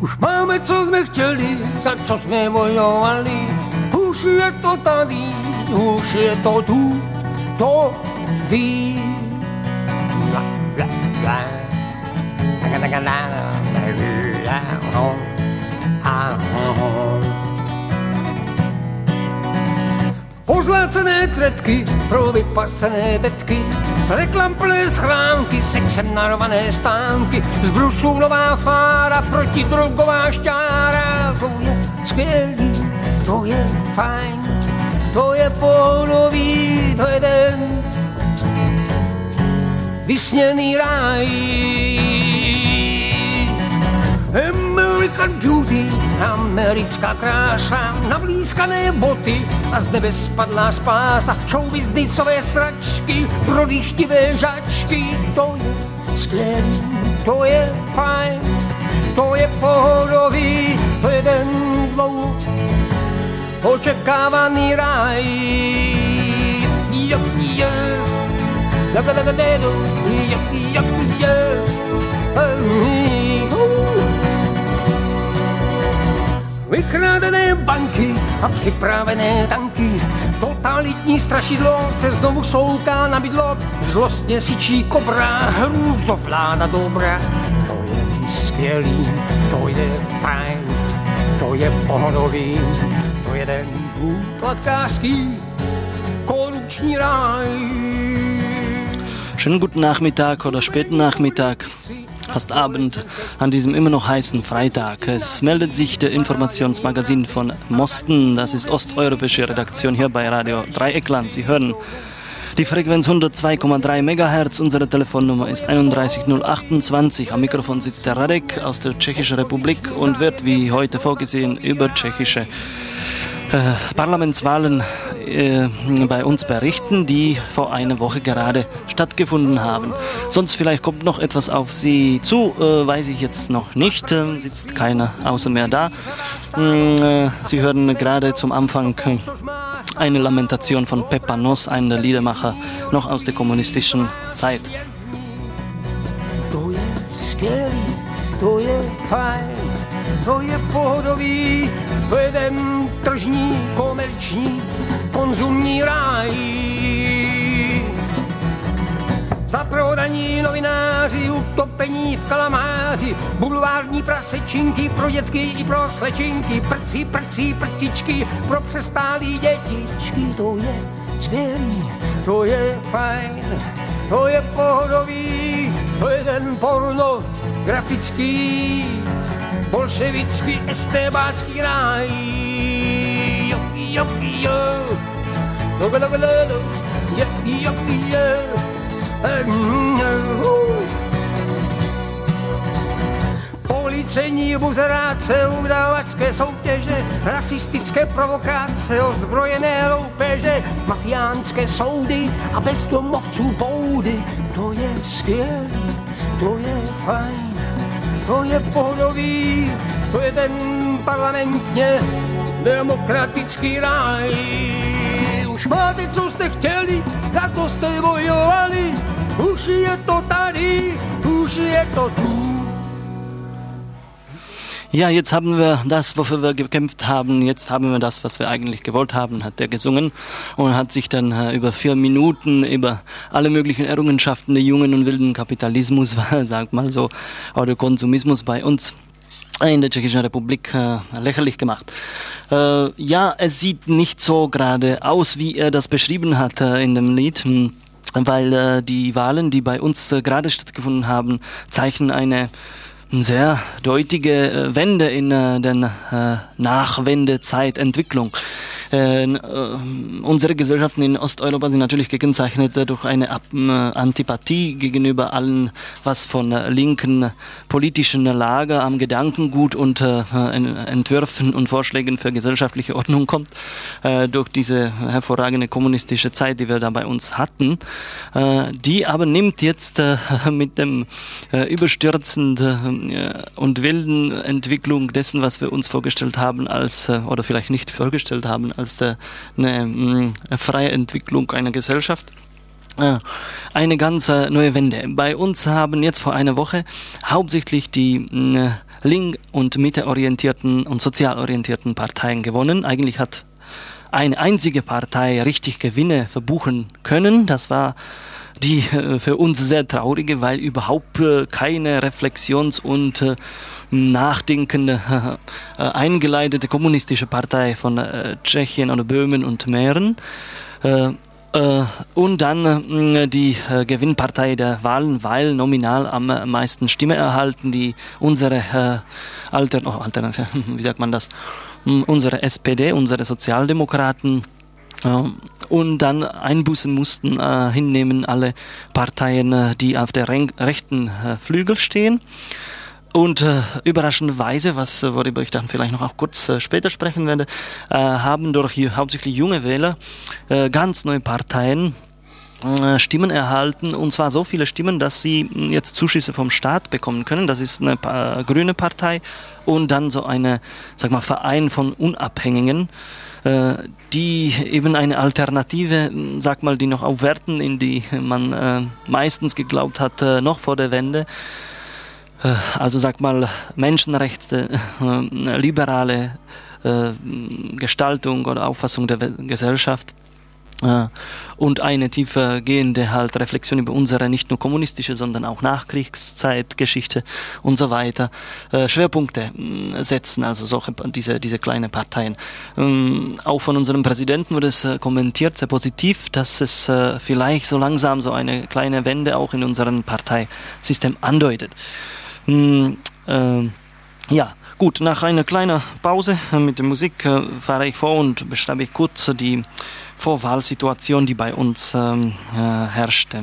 Už máme, co jsme chtěli, za co jsme bojovali. Už je to tady, už je to tu, to ví. Pozlácené tretky pro vypasené betky, reklam plné schránky, sexem narvané stánky, z brusů nová fára, protidrogová šťára. To je skvělý, to je fajn, to je pohodový, to je ten vysněný ráj. American Beauty, americká krása, navlískané boty a z nebe spadlá spása, showbiznisové sračky, prodychtivé žačky, to je skvělý, to je fajn, to je pohodový, to je ten dlouho očekávaný ráj. Jo, jo, da, da, da, da, jo, jo, jo, Vykrádené banky a připravené tanky, totalitní strašidlo se znovu souká na bydlo, zlostně sičí kobra, hrůzo vláda dobrá. To je skvělý, to je fajn, to je pohodový, to je den úplatkářský korupční ráj. Schönen guten Nachmittag oder späten Nachmittag. Fast Abend an diesem immer noch heißen Freitag. Es meldet sich der Informationsmagazin von Mosten. Das ist osteuropäische Redaktion hier bei Radio Dreieckland. Sie hören die Frequenz 102,3 MHz. Unsere Telefonnummer ist 31028. Am Mikrofon sitzt der Radek aus der Tschechischen Republik und wird wie heute vorgesehen über tschechische äh, Parlamentswahlen äh, bei uns berichten, die vor einer Woche gerade stattgefunden haben. Sonst vielleicht kommt noch etwas auf Sie zu, äh, weiß ich jetzt noch nicht. Äh, sitzt keiner außer mir da. Mm, äh, Sie hören gerade zum Anfang eine Lamentation von Peppa Noss, einem Liedermacher noch aus der kommunistischen Zeit. To je skvělý, to je fajn, to je pohodový, to je ten tržní, komerční, konzumní ráj. Zaprodaní novináři, utopení v kalamáři, bulvární prasečinky pro dětky i pro slečinky, prci, prci, prcičky pro přestálý dětičky. To je skvělý, to je fajn, to je pohodový, to je ten porno grafický, bolševický, estébácký ráj. Jo, jo, jo, logo, logo, logo, jo, jo, jo. Policejní buzeráce, udávačské soutěže, rasistické provokace, ozbrojené loupeže, mafiánské soudy a bezdomovců boudy. To je skvělý, to je fajn, to je pohodový, to je ten parlamentně demokratický ráj. Už máte, co jste chtěli, tak to jste bojovali, už je to tady, už je to tu. Ja, jetzt haben wir das, wofür wir gekämpft haben. Jetzt haben wir das, was wir eigentlich gewollt haben, hat er gesungen und hat sich dann äh, über vier Minuten über alle möglichen Errungenschaften der jungen und wilden Kapitalismus, sagt mal so, oder Konsumismus bei uns in der Tschechischen Republik äh, lächerlich gemacht. Äh, ja, es sieht nicht so gerade aus, wie er das beschrieben hat äh, in dem Lied. Hm weil äh, die Wahlen, die bei uns äh, gerade stattgefunden haben, zeichnen eine sehr deutliche äh, Wende in äh, der äh, Nachwendezeitentwicklung. Äh, äh, unsere Gesellschaften in Osteuropa sind natürlich gekennzeichnet durch eine Antipathie gegenüber allen, was von linken politischen Lager am Gedankengut und äh, Entwürfen und Vorschlägen für gesellschaftliche Ordnung kommt, durch diese hervorragende kommunistische Zeit, die wir da bei uns hatten. Die aber nimmt jetzt mit dem überstürzenden und wilden Entwicklung dessen, was wir uns vorgestellt haben, als oder vielleicht nicht vorgestellt haben, als der, eine, eine freie Entwicklung einer Gesellschaft äh, eine ganz neue Wende. Bei uns haben jetzt vor einer Woche hauptsächlich die äh, link- und mitteorientierten und sozial orientierten Parteien gewonnen. Eigentlich hat eine einzige Partei richtig Gewinne verbuchen können. Das war die äh, für uns sehr traurige, weil überhaupt keine Reflexions- und nachdenkende, eingeleitete kommunistische Partei von Tschechien oder Böhmen und Mähren. Äh, und dann äh, die äh, Gewinnpartei der Wahlen, weil nominal am meisten Stimme erhalten, die unsere Alter, oh, Alternative, wie sagt man das, hm, unsere SPD, unsere Sozialdemokraten und dann Einbußen mussten äh, hinnehmen alle Parteien, die auf der rechten äh, Flügel stehen. Und äh, überraschenderweise, was, äh, worüber ich dann vielleicht noch auch kurz äh, später sprechen werde, äh, haben durch hauptsächlich junge Wähler äh, ganz neue Parteien äh, Stimmen erhalten und zwar so viele Stimmen, dass sie hm, jetzt Zuschüsse vom Staat bekommen können. Das ist eine grüne Partei und dann so eine, sag mal, Verein von Unabhängigen, äh, die eben eine Alternative, hm, sag mal, die noch aufwerten, in die man äh, meistens geglaubt hat, äh, noch vor der Wende äh, also sag mal Menschenrechte, äh, liberale äh, Gestaltung oder Auffassung der Gesellschaft und eine tiefer gehende halt Reflexion über unsere nicht nur kommunistische, sondern auch Nachkriegszeitgeschichte und so weiter Schwerpunkte setzen, also solche diese diese kleinen Parteien. Ähm, auch von unserem Präsidenten wurde es kommentiert sehr positiv, dass es vielleicht so langsam so eine kleine Wende auch in unserem Parteisystem andeutet. Äh, ja, gut, nach einer kleinen Pause mit der Musik äh, fahre ich vor und beschreibe ich kurz die Vorwahlsituation, die bei uns ähm, äh, herrschte.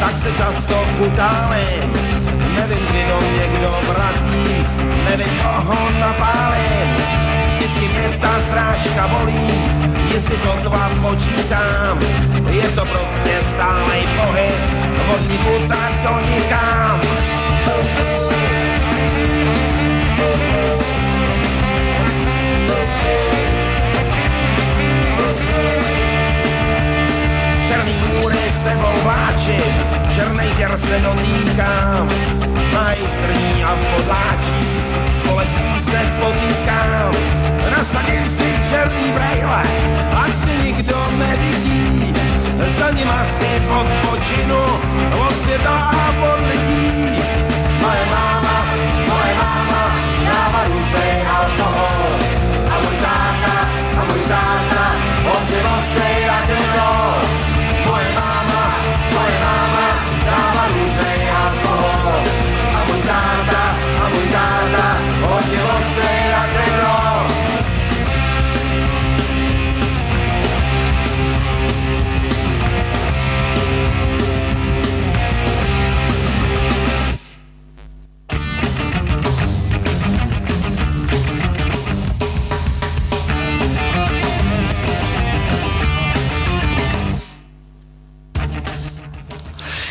Tak se často utálím. Nevím, kdy do mě kdo vrazí, nevím, koho napálím. Mě ta srážka bolí, jestli sotva počítám. Je to prostě stálej pohyb, vodníku tak to nikám. Černý můry sebou vláčím, černej děr se dotýkám, mají v trní a v podláčí, s bolestí se potýkám. Nasadím si černý brejle, a ty nikdo nevidí, za ním asi odpočinu, od světa a od lidí. Moje máma, moje máma, dává různej alkohol, a můj táta, a můj táta, od divostej a roll. Moje máma, moje máma, dává různej alkohol, a můj táta, a můj táta, od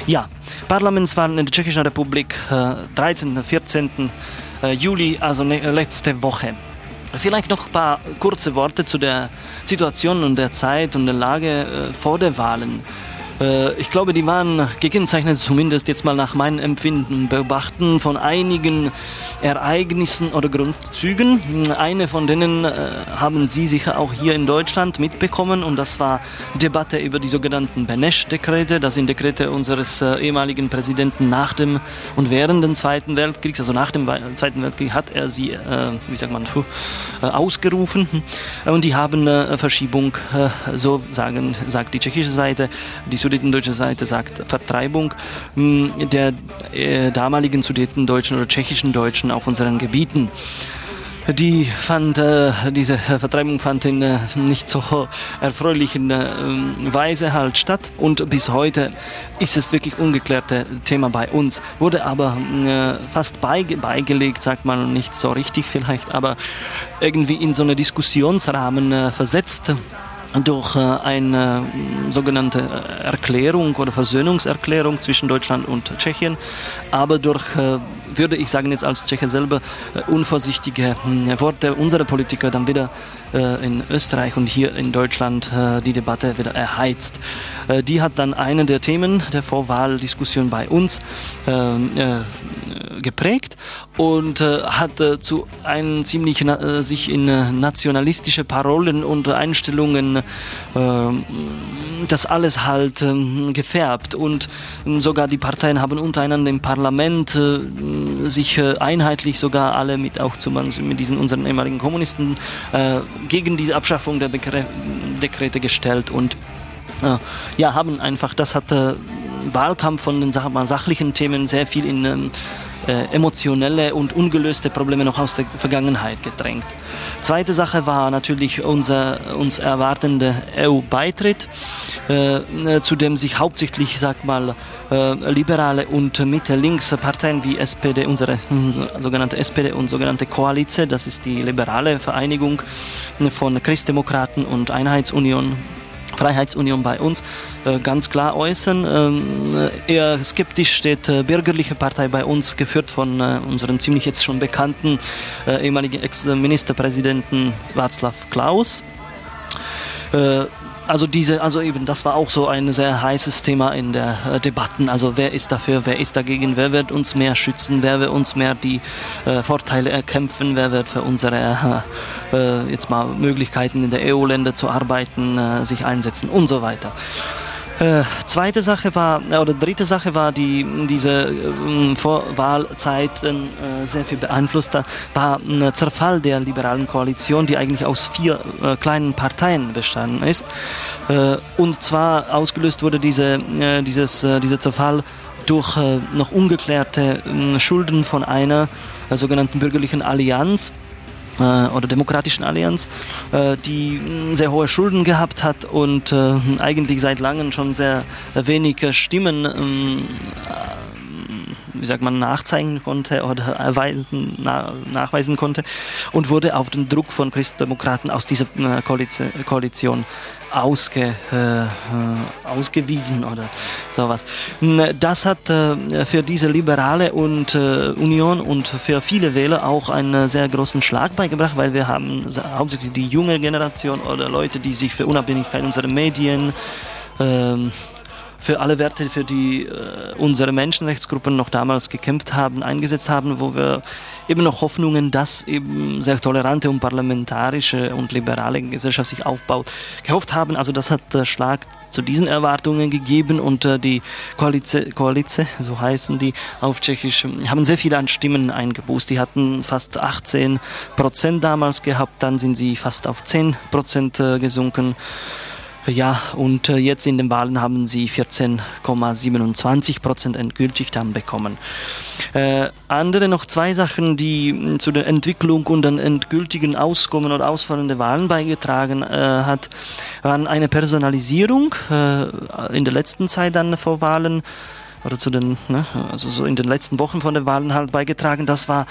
Ja, Parlamentswahlen in der Tschechischen Republik, äh, 13. 14. Äh, Juli, also ne, letzte Woche. Vielleicht noch ein paar kurze Worte zu der Situation und der Zeit und der Lage äh, vor der Wahlen. Äh, ich glaube, die waren gekennzeichnet, zumindest jetzt mal nach meinem Empfinden, beobachten von einigen Ereignissen oder Grundzügen. Eine von denen äh, haben Sie sicher auch hier in Deutschland mitbekommen und das war Debatte über die sogenannten Benesch-Dekrete. Das sind Dekrete unseres äh, ehemaligen Präsidenten nach dem und während des Zweiten Weltkriegs, also nach dem Zweiten Weltkrieg hat er sie, wie sagt man, ausgerufen und die haben äh, Verschiebung, so sagen, sagt die tschechische Seite, die sudetendeutsche Seite sagt Vertreibung der damaligen sudetendeutschen oder tschechischen Deutschen auf unseren Gebieten. Die fand, äh, diese Vertreibung fand in äh, nicht so erfreulichen äh, Weise halt statt und bis heute ist es wirklich ungeklärte Thema bei uns. Wurde aber äh, fast beige beigelegt, sagt man nicht so richtig vielleicht, aber irgendwie in so einen Diskussionsrahmen äh, versetzt durch eine sogenannte Erklärung oder Versöhnungserklärung zwischen Deutschland und Tschechien, aber durch würde ich sagen jetzt als Tscheche selber, äh, unvorsichtige hm, Worte unserer Politiker dann wieder äh, in Österreich und hier in Deutschland äh, die Debatte wieder erheizt. die hat dann eine der Themen der Vorwahldiskussion bei uns ähm, geprägt und äh, hat äh, zu einem ziemlich äh, sich in nationalistische Parolen und Einstellungen das alles halt ähm, gefärbt und ähm, sogar die Parteien haben untereinander im Parlament sich einheitlich sogar alle mit auch zu mit diesen unseren ehemaligen Kommunisten gegen diese Abschaffung der Dekrete gestellt und ja, haben einfach, das hat Wahlkampf von den sachlichen Themen sehr viel in ähm, äh, emotionelle und ungelöste Probleme noch aus der Vergangenheit gedrängt. Zweite Sache war natürlich unser uns erwartender EU-Beitritt, äh, äh, zu dem sich hauptsächlich, sag mal, äh, liberale und Mitte-Links-Parteien wie SPD, unsere äh, sogenannte SPD und sogenannte Koalition, das ist die liberale Vereinigung von Christdemokraten und Einheitsunion Freiheitsunion bei uns äh, ganz klar äußern. Ähm, eher skeptisch steht äh, Bürgerliche Partei bei uns, geführt von äh, unserem ziemlich jetzt schon bekannten ehemaligen Ex-Ministerpräsidenten Václav Klaus also diese, also eben, das war auch so ein sehr heißes Thema in der äh, Debatten. Also wer ist dafür, wer ist dagegen, wer wird uns mehr schützen, wer wird uns mehr die äh, Vorteile erkämpfen, wer wird für unsere äh, äh jetzt mal Möglichkeiten in der EU-Länder zu arbeiten, äh, sich einsetzen und so weiter. Äh, zweite Sache war, äh, oder dritte Sache war, die diese äh, Vorwahlzeit äh, sehr viel beeinflusst war ein Zerfall der liberalen Koalition, die eigentlich aus vier äh, kleinen Parteien bestanden ist. Äh, und zwar ausgelöst wurde diese, dieses, dieser Zerfall durch noch ungeklärte Schulden von einer sogenannten bürgerlichen Allianz äh, oder Demokratischen Allianz, äh, die sehr hohe Schulden gehabt hat und äh, eigentlich seit langem schon sehr wenig Stimmen ähm, wie sagt man, nachzeigen konnte oder erweisen, na, nachweisen konnte und wurde auf den Druck von Christdemokraten aus dieser äh, Koalition ausge, äh, ausgewiesen oder sowas. Das hat äh, für diese liberale und äh, Union und für viele Wähler auch einen sehr großen Schlag beigebracht, weil wir haben hauptsächlich die junge Generation oder Leute, die sich für Unabhängigkeit unserer Medien ähm, für alle Werte, für die äh, unsere Menschenrechtsgruppen noch damals gekämpft haben, eingesetzt haben, wo wir eben noch Hoffnungen, dass eben sehr tolerante und parlamentarische und liberale Gesellschaft sich aufbaut, gehofft haben. Also das hat äh, Schlag zu diesen Erwartungen gegeben und äh, die Koalition, Koalition, so heißen die auf Tschechisch, haben sehr viele an Stimmen eingeboost. Die hatten fast 18 Prozent damals gehabt, dann sind sie fast auf 10 Prozent äh, gesunken. Ja, und äh, jetzt in den Wahlen haben sie 14,27 Prozent endgültig dann bekommen. Äh, andere noch zwei Sachen, die hm, zu der Entwicklung und den endgültigen Auskommen oder Ausfallen der Wahlen beigetragen äh, hat, waren eine Personalisierung äh, in der letzten Zeit dann vor Wahlen oder zu den, ne, also so in den letzten Wochen von den Wahlen halt beigetragen. Das war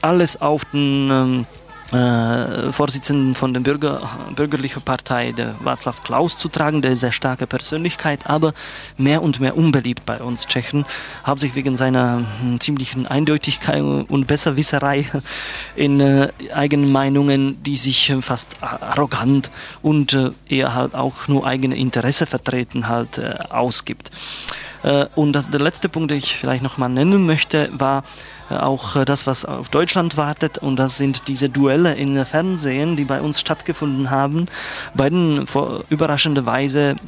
alles auf den ähm, äh, Vorsitzenden von der Bürger, bürgerlichen Partei, der Václav Klaus, zu tragen, der sehr starke Persönlichkeit, aber mehr und mehr unbeliebt bei uns Tschechen, hauptsächlich wegen seiner hm, ziemlichen Eindeutigkeit und Besserwisserei in äh, eigenen Meinungen, die sich äh, fast arrogant und äh, eher halt auch nur eigene Interesse vertreten halt äh, ausgibt. Äh, und das, der letzte Punkt, den ich vielleicht noch mal nennen möchte, war, auch äh, das, was auf Deutschland wartet. Und das sind diese Duelle in Fernsehen, die bei uns stattgefunden haben. Beiden vor überraschender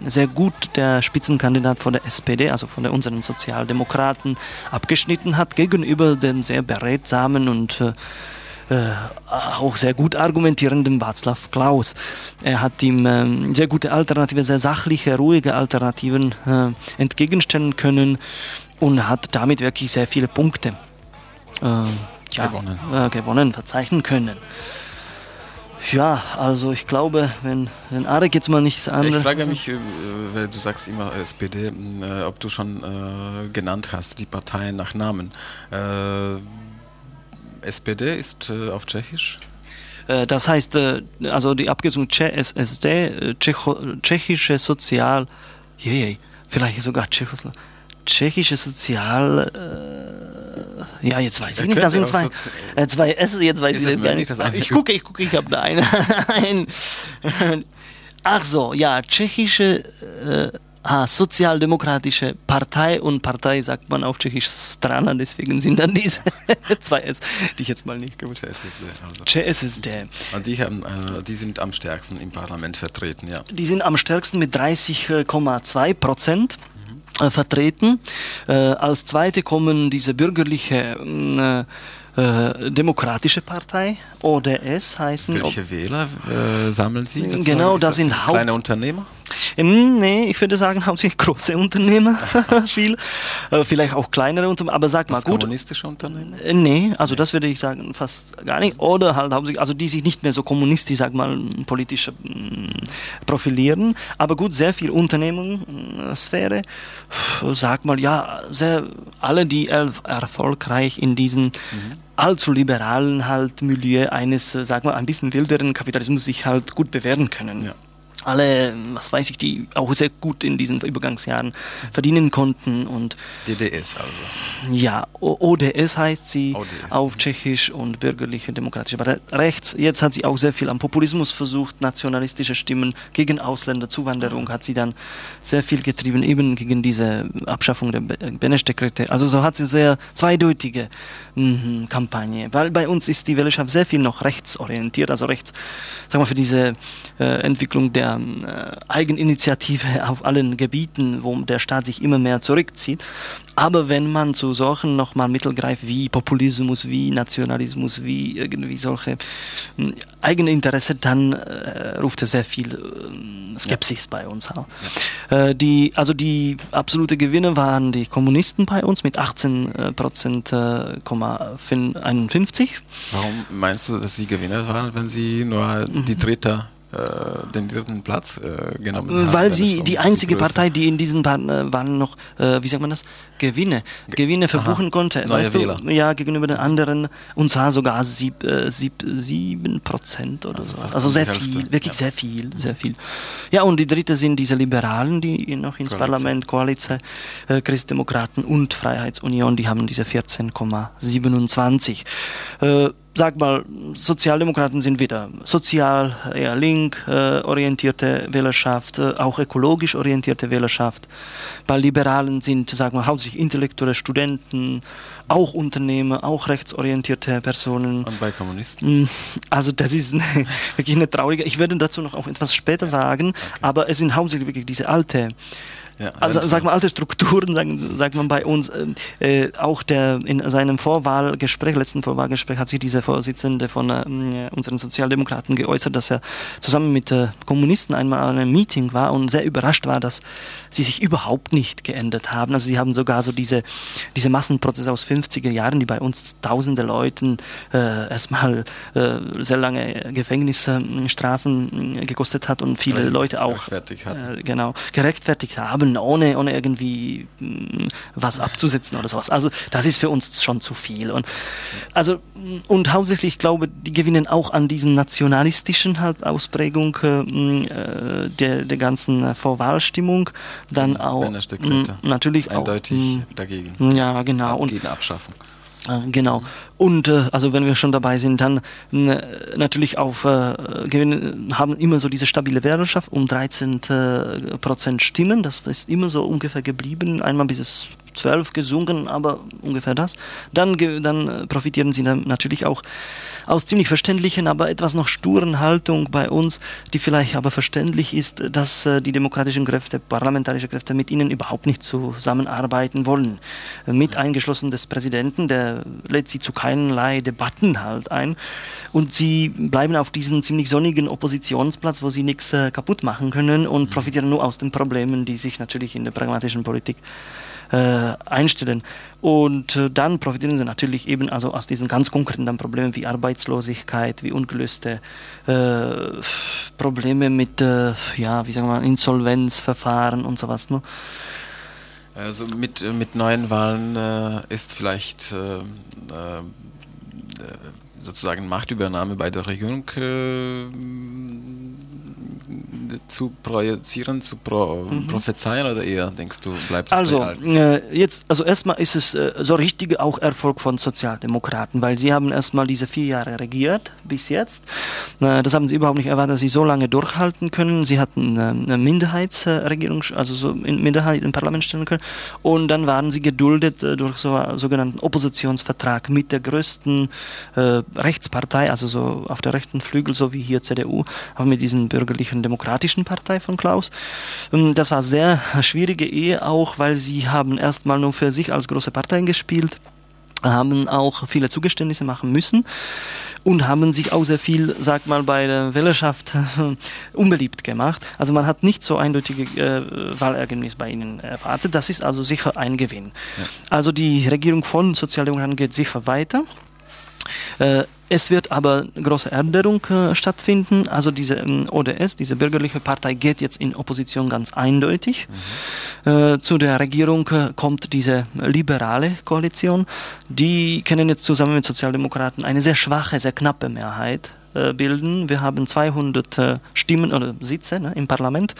sehr gut der Spitzenkandidat von der SPD, also von der unseren Sozialdemokraten, abgeschnitten hat gegenüber dem sehr beredsamen und äh, äh, auch sehr gut argumentierenden Václav Klaus. Er hat ihm äh, sehr gute Alternative, sehr sachliche, ruhige Alternativen äh, entgegenstellen können und hat damit wirklich sehr viele Punkte ja, gewonnen. Äh, gewonnen, verzeichnen können. Ja, also ich glaube, wenn, wenn Arek jetzt mal nichts anderes. Ich frage mich, äh, weil du sagst immer SPD, äh, ob du schon äh, genannt hast, die Parteien nach Namen. Äh, SPD ist äh, auf Tschechisch? Das heißt, also die Abkürzung CSSD, Tschecho, Tschechische Sozial, je, vielleicht sogar Tschechoslowakei. Tschechische Sozial, ja, jetzt weiß ich nicht, das sind zwei, äh, zwei S, jetzt weiß ich gar nicht. Ich gucke, ich gucke, ich habe da eine, ein, ach so, ja, tschechische, äh, ah, sozialdemokratische Partei und Partei sagt man auf Tschechisch Strana, deswegen sind dann diese zwei S, die ich jetzt mal nicht gewusst habe. Also. CSSD. Und die, haben, äh, die sind am stärksten im Parlament vertreten, ja. Die sind am stärksten mit 30,2 Prozent. Äh, vertreten. Äh, als zweite kommen diese bürgerliche äh, Demokratische Partei, ODS heißen. Welche Wähler äh, sammeln Sie? Sozusagen? Genau, das, das sind Haupt kleine Unternehmer. Ähm, nee, ich würde sagen hauptsächlich große Unternehmer, viel, äh, vielleicht auch kleinere Unternehmer, aber sag mal gut. Kommunistische Unternehmen? Äh, nee, also das würde ich sagen fast gar nicht. Oder halt hauptsächlich, also die sich nicht mehr so kommunistisch, sag mal, politisch profilieren, aber gut, sehr viel Unternehmenssphäre, sag mal, ja, sehr, alle, die erfolgreich in diesen mhm allzu liberalen halt Milieu eines, äh, sagen wir, ein bisschen wilderen Kapitalismus sich halt gut bewähren können. Ja alle, was weiß ich, die auch sehr gut in diesen Übergangsjahren verdienen konnten und DDS also. Ja, ODS heißt sie ODS. auf Tschechisch und bürgerliche demokratische Partei rechts. Jetzt hat sie auch sehr viel am Populismus versucht, nationalistische Stimmen gegen Ausländer, Zuwanderung hat sie dann sehr viel getrieben, eben gegen diese Abschaffung der Benesch-Dekrete. Also so hat sie sehr zweideutige mh, Kampagne, weil bei uns ist die Wählerschaft sehr viel noch rechtsorientiert, also rechts, sagen wir für diese äh, Entwicklung der äh, Eigeninitiative auf allen Gebieten, wo der Staat sich immer mehr zurückzieht. Aber wenn man zu solchen nochmal Mittel greift wie Populismus, wie Nationalismus, wie irgendwie solche äh, eigene Interesse, dann äh, ruft er sehr viel äh, Skepsis ja. bei uns. Ja. Äh, die, also die absolute Gewinne waren die Kommunisten bei uns mit 18 äh, Prozent, 51. Warum meinst du, dass sie Gewinner waren, wenn sie nur die mhm. dritte äh, den dritten Platz äh, genommen haben. Weil sie die einzige die Partei, die in diesen äh, Wahlen noch, äh, wie sagt man das, Gewinne, Gewinne verbuchen Aha, konnte. Neue weißt Wähler. Du? Ja, gegenüber den anderen. Und zwar sogar sieb, äh, sieb, sieben Prozent oder also so. Also sehr viel, wirklich ja. sehr viel, sehr viel. Ja, und die dritte sind diese Liberalen, die noch ins Koalition. Parlament, Koalition, äh, Christdemokraten und Freiheitsunion, die haben diese 14,27. Äh, sag mal, Sozialdemokraten sind wieder sozial, eher link äh, orientierte Wählerschaft, äh, auch ökologisch orientierte Wählerschaft. Bei Liberalen sind, sag mal, hauptsächlich intellektuelle Studenten, auch Unternehmer, auch rechtsorientierte Personen. Und bei Kommunisten? Mm, also das ist eine, wirklich eine traurige, ich werde dazu noch auch etwas später sagen, okay. aber es sind hauptsächlich wirklich diese alte ja, also sag mal alte Strukturen, sagen, sagt man bei uns. Äh, äh, auch der in seinem Vorwahlgespräch, letzten Vorwahlgespräch, hat sich dieser Vorsitzende von äh, unseren Sozialdemokraten geäußert, dass er zusammen mit äh, Kommunisten einmal an einem Meeting war und sehr überrascht war, dass sie sich überhaupt nicht geändert haben. Also sie haben sogar so diese diese Massenprozesse aus 50er Jahren, die bei uns tausende Leuten äh, erstmal äh, sehr lange Gefängnisstrafen äh, gekostet hat und viele Leute auch äh, genau gerechtfertigt haben können, ohne, ohne irgendwie mh, mm, was abzusetzen oder sowas. Also das ist für uns schon zu viel. Und, also, mm, und hauptsächlich, ich glaube, die gewinnen auch an diesen nationalistischen halt Ausprägung äh, mm, äh der, der ganzen äh, Vorwahlstimmung. Dann auch mh, natürlich Eindeutig auch, dagegen. Ja, genau. Und, Abschaffung. Äh, genau. Und äh, also wenn wir schon dabei sind, dann äh, natürlich auf äh, gewinnen, haben immer so diese stabile Wählerschaft um 13 äh, Prozent Stimmen. Das ist immer so ungefähr geblieben. Einmal bis es 12 gesungen, aber ungefähr das. Dann, dann äh, profitieren sie dann natürlich auch aus ziemlich verständlichen, aber etwas noch sturen Haltung bei uns, die vielleicht aber verständlich ist, dass äh, die demokratischen Kräfte, parlamentarische Kräfte mit ihnen überhaupt nicht zusammenarbeiten wollen. Mit eingeschlossen des Präsidenten, der lädt sie zu keinerlei Debatten halt ein und sie bleiben auf diesem ziemlich sonnigen Oppositionsplatz, wo sie nichts äh, kaputt machen können und mhm. profitieren nur aus den Problemen, die sich natürlich in der pragmatischen Politik äh, einstellen. Und äh, dann profitieren sie natürlich eben also aus diesen ganz konkreten Problemen wie Arbeitslosigkeit, wie ungelöste äh, Probleme mit, äh, ja, wie sagen wir, Insolvenzverfahren und sowas. Ne? Also mit, mit neuen Wahlen äh, ist vielleicht äh, sozusagen Machtübernahme bei der Regierung äh, zu projizieren, zu pro, mhm. prophezeien oder eher denkst du, bleibt Also, äh, jetzt, also erstmal ist es äh, so richtig auch Erfolg von Sozialdemokraten, weil sie haben erstmal diese vier Jahre regiert bis jetzt. Äh, das haben sie überhaupt nicht erwartet, dass sie so lange durchhalten können. Sie hatten äh, eine Minderheitsregierung, also so in Minderheit im Parlament stellen können. Und dann waren sie geduldet äh, durch so einen sogenannten Oppositionsvertrag mit der größten äh, Rechtspartei, also so auf der rechten Flügel, so wie hier CDU, aber mit diesen bürgerlichen Demokratischen Partei von Klaus. Ähm, das war sehr schwierige Ehe auch, weil sie haben erstmal nur für sich als große Partei gespielt haben auch viele Zugeständnisse machen müssen und haben sich auch sehr viel, sag mal, bei der Wählerschaft unbeliebt gemacht. Also man hat nicht so eindeutige äh, Wahlergebnis bei ihnen erwartet. Das ist also sicher ein Gewinn. Ja. Also die Regierung von Sozialdemokraten geht sicher weiter. Äh, es wird aber große Änderung äh, stattfinden. Also diese ähm, ODS, diese bürgerliche Partei, geht jetzt in Opposition ganz eindeutig. Mhm. Äh, zu der Regierung äh, kommt diese liberale Koalition. Die können jetzt zusammen mit Sozialdemokraten eine sehr schwache, sehr knappe Mehrheit äh, bilden. Wir haben 200 äh, Stimmen oder Sitze ne, im Parlament.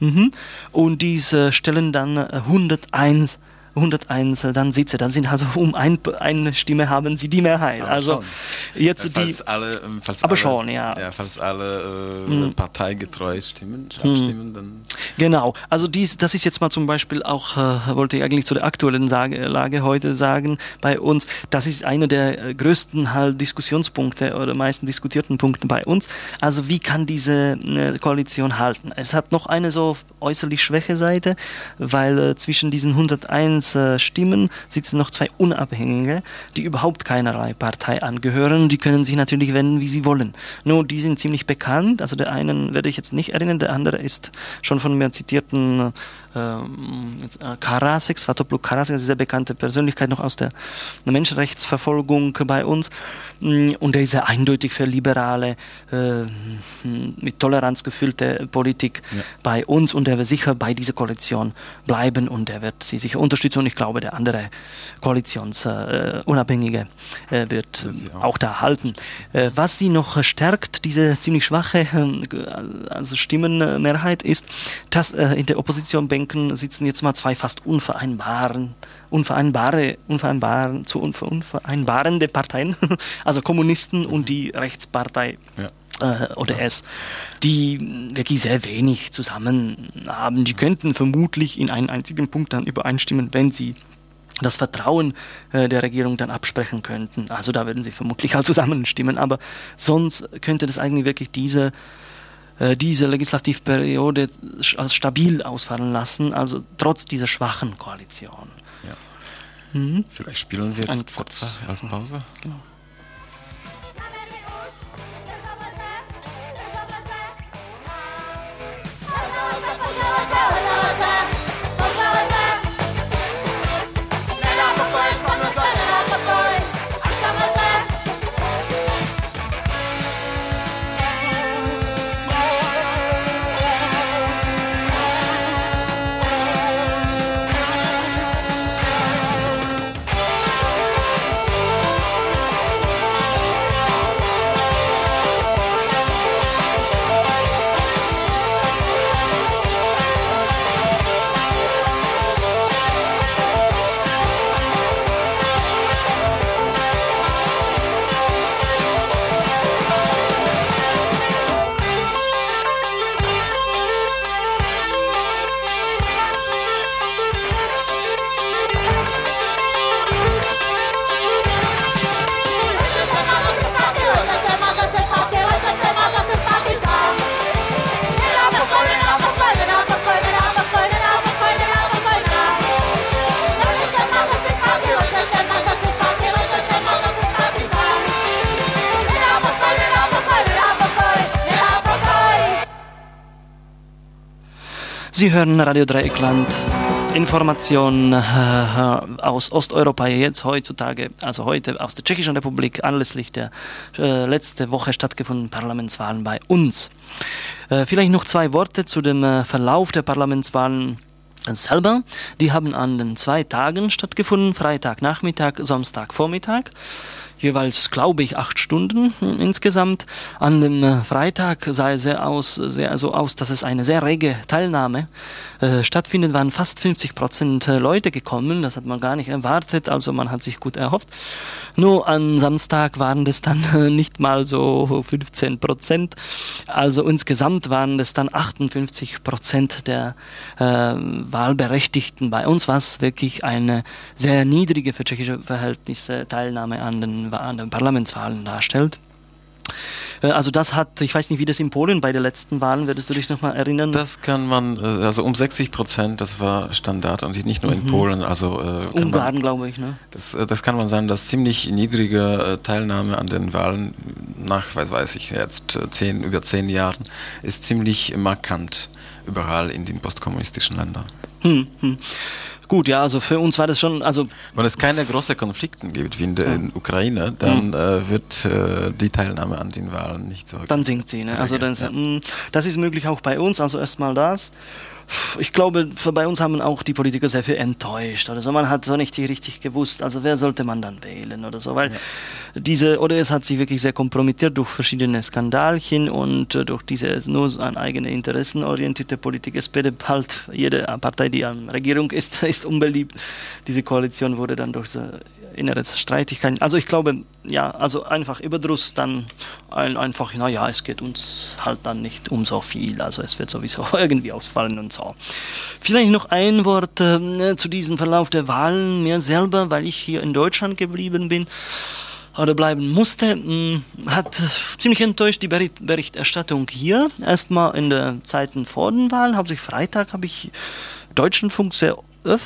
Mhm. Und diese stellen dann 101 101 dann Sitze, dann sind also um ein, eine Stimme haben sie die Mehrheit. Aber also schon. jetzt ja, falls die alle, ähm, falls aber alle, schon, ja. ja. Falls alle äh, hm. parteigetreu stimmen, hm. abstimmen, dann. Genau. Also dies, das ist jetzt mal zum Beispiel auch, äh, wollte ich eigentlich zu der aktuellen Sage, Lage heute sagen, bei uns, das ist einer der äh, größten halt Diskussionspunkte oder meisten diskutierten Punkte bei uns. Also wie kann diese äh, Koalition halten? Es hat noch eine so äußerlich schwäche Seite, weil äh, zwischen diesen 101 äh, Stimmen sitzen noch zwei Unabhängige, die überhaupt keinerlei Partei angehören. Die können sich natürlich wenden, wie sie wollen. Nur die sind ziemlich bekannt. Also der einen werde ich jetzt nicht erinnern, der andere ist schon von mir zitierten ähm, äh, Karasek, Svatoplu Karasek, eine sehr bekannte Persönlichkeit noch aus der Menschenrechtsverfolgung bei uns. Mm, und der ist sehr eindeutig für liberale, äh, mit Toleranz gefüllte Politik ja. bei uns und der wird sicher bei dieser Koalition bleiben und der wird sie sicher unterstützen und ich glaube, der andere Koalitionsunabhängige äh, äh, wird auch. auch. da halten. Äh, was sie noch stärkt, diese ziemlich schwache äh, also Stimmenmehrheit, ist, dass in der Opposition Bänken sitzen jetzt mal zwei fast unvereinbaren, unvereinbare, unvereinbaren, zu unvereinbarende Parteien, also Kommunisten mhm. und die Rechtspartei. Ja äh, oder es, die wirklich sehr wenig zusammen haben. Die könnten vermutlich in einen einzigen Punkt dann übereinstimmen, wenn sie das Vertrauen äh, der Regierung dann absprechen könnten. Also da würden sie vermutlich halt zusammenstimmen, aber sonst könnte das eigentlich wirklich diese diese Legislativperiode als stabil ausfallen lassen, also trotz dieser schwachen Koalition. Ja. Mhm. Vielleicht spielen wir jetzt kurz als Pause. Genau. Sie hören Radio Dreieckland. Informationen äh, aus Osteuropa jetzt heutzutage, also heute aus der Tschechischen Republik, anlässlich der äh, letzte Woche stattgefundenen Parlamentswahlen bei uns. Äh, vielleicht noch zwei Worte zu dem äh, Verlauf der Parlamentswahlen selber. Die haben an den zwei Tagen stattgefunden, Freitagnachmittag, Samstagvormittag. Jeweils, glaube ich, acht Stunden hm, insgesamt. An dem äh, Freitag sah es aus, sehr so aus, dass es eine sehr rege Teilnahme äh, stattfindet. Waren fast 50 Prozent äh, Leute gekommen. Das hat man gar nicht erwartet. Also man hat sich gut erhofft. Nur an Samstag waren das dann äh, nicht mal so 15 Prozent. Also insgesamt waren das dann 58 Prozent der äh, Wahlberechtigten. Bei uns war es wirklich eine sehr niedrige für tschechische Verhältnisse Teilnahme an den, an den Parlamentswahlen darstellt. Äh, also das hat, ich weiß nicht, wie das in Polen bei den letzten Wahlen, würdest du dich nochmal erinnern? Das kann man, äh, also um 60 Prozent, das war Standard und nicht nur in mhm. Polen. Also äh, Ungarn, glaube ich. Ne? Das, äh, das kann man sagen, dass ziemlich niedrige Teilnahme an den Wahlen nach, weiß, weiß ich jetzt, zehn, über zehn Jahren ist ziemlich markant überall in den postkommunistischen Ländern. Hm, hm. Gut, ja, also für uns war das schon, also wenn es keine großen Konflikte gibt wie in der ja. Ukraine, dann mhm. äh, wird äh, die Teilnahme an den Wahlen nicht so. Dann sinkt sie, ne? Also dann, ja. mh, das ist möglich auch bei uns. Also erstmal das ich glaube, bei uns haben auch die Politiker sehr viel enttäuscht oder so. Man hat so nicht richtig gewusst, also wer sollte man dann wählen oder so, weil ja. diese, oder es hat sich wirklich sehr kompromittiert durch verschiedene Skandalchen und äh, durch diese nur an eigene Interessen orientierte Politik. Es wird halt jede Partei, die an Regierung ist, ist unbeliebt. Diese Koalition wurde dann durch so innere Streitigkeiten. Also ich glaube, ja, also einfach Überdruss, dann ein, einfach, naja, es geht uns halt dann nicht um so viel, also es wird sowieso irgendwie ausfallen und so. Vielleicht noch ein Wort äh, zu diesem Verlauf der Wahlen mir selber, weil ich hier in Deutschland geblieben bin oder bleiben musste, mh, hm, hat ziemlich enttäuscht die Bericht Berichterstattung hier. Erstmal in den Zeiten vor den Wahlen, hauptsächlich Freitag, habe ich Deutschlandfunk sehr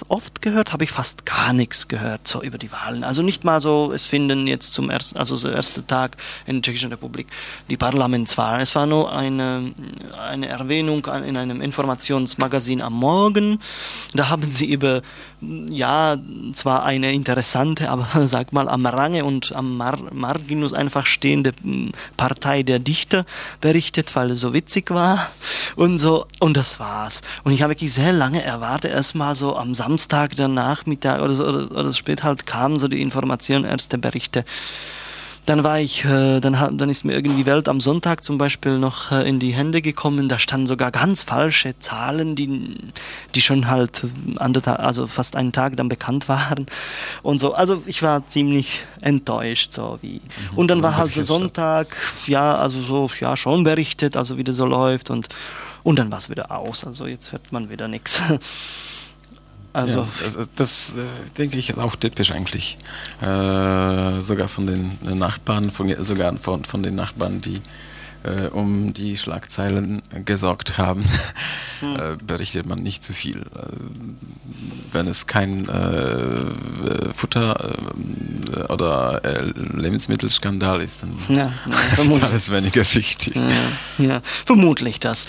oft gehört, habe ich fast gar nichts gehört so über die Wahlen. Also nicht mal so, es finden jetzt zum ersten, also der erste Tag in der Tschechischen Republik die Parlamentswahlen. Es war nur eine, eine Erwähnung in einem Informationsmagazin am Morgen. Da haben sie über, ja, zwar eine interessante, aber sag mal am Range und am Mar Marginus einfach stehende hm, Partei der Dichter berichtet, weil es so witzig war und so. Und das war's. Und ich habe wirklich sehr lange erwartet, erstmal so am Samstag, der Nachmittag oder, so, oder, oder spät halt kamen so die Informationen, erste Berichte. Dann war ich, äh, dann, dann ist mir irgendwie Welt am Sonntag zum Beispiel noch äh, in die Hände gekommen. Da standen sogar ganz falsche Zahlen, die, die schon halt anderthalb, also fast einen Tag dann bekannt waren und so. Also ich war ziemlich enttäuscht, so wie. Mhm, und dann war halt der Sonntag, ja, also so, ja, schon berichtet, also wie das so läuft und, und dann war es wieder aus. Also jetzt hört man wieder nichts. Also ja, das, das äh, denke ich ist auch typisch eigentlich. Äh, sogar von den Nachbarn, von, sogar von, von den Nachbarn, die äh, um die Schlagzeilen gesorgt haben, hm. äh, berichtet man nicht zu viel. Äh, wenn es kein äh, Futter oder Lebensmittelskandal ist, dann ja, ja, ist weniger wichtig. Ja, ja, vermutlich das.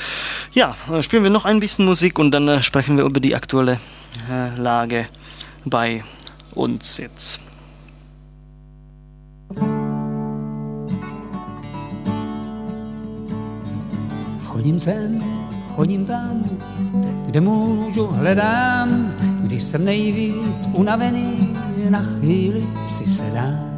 Ja, spielen wir noch ein bisschen Musik und dann sprechen wir über die aktuelle Lage bei uns jetzt. Chodím sem, chodím tam, kde můžu, hledám, když jsem nejvíc unavený, na chvíli si sedám.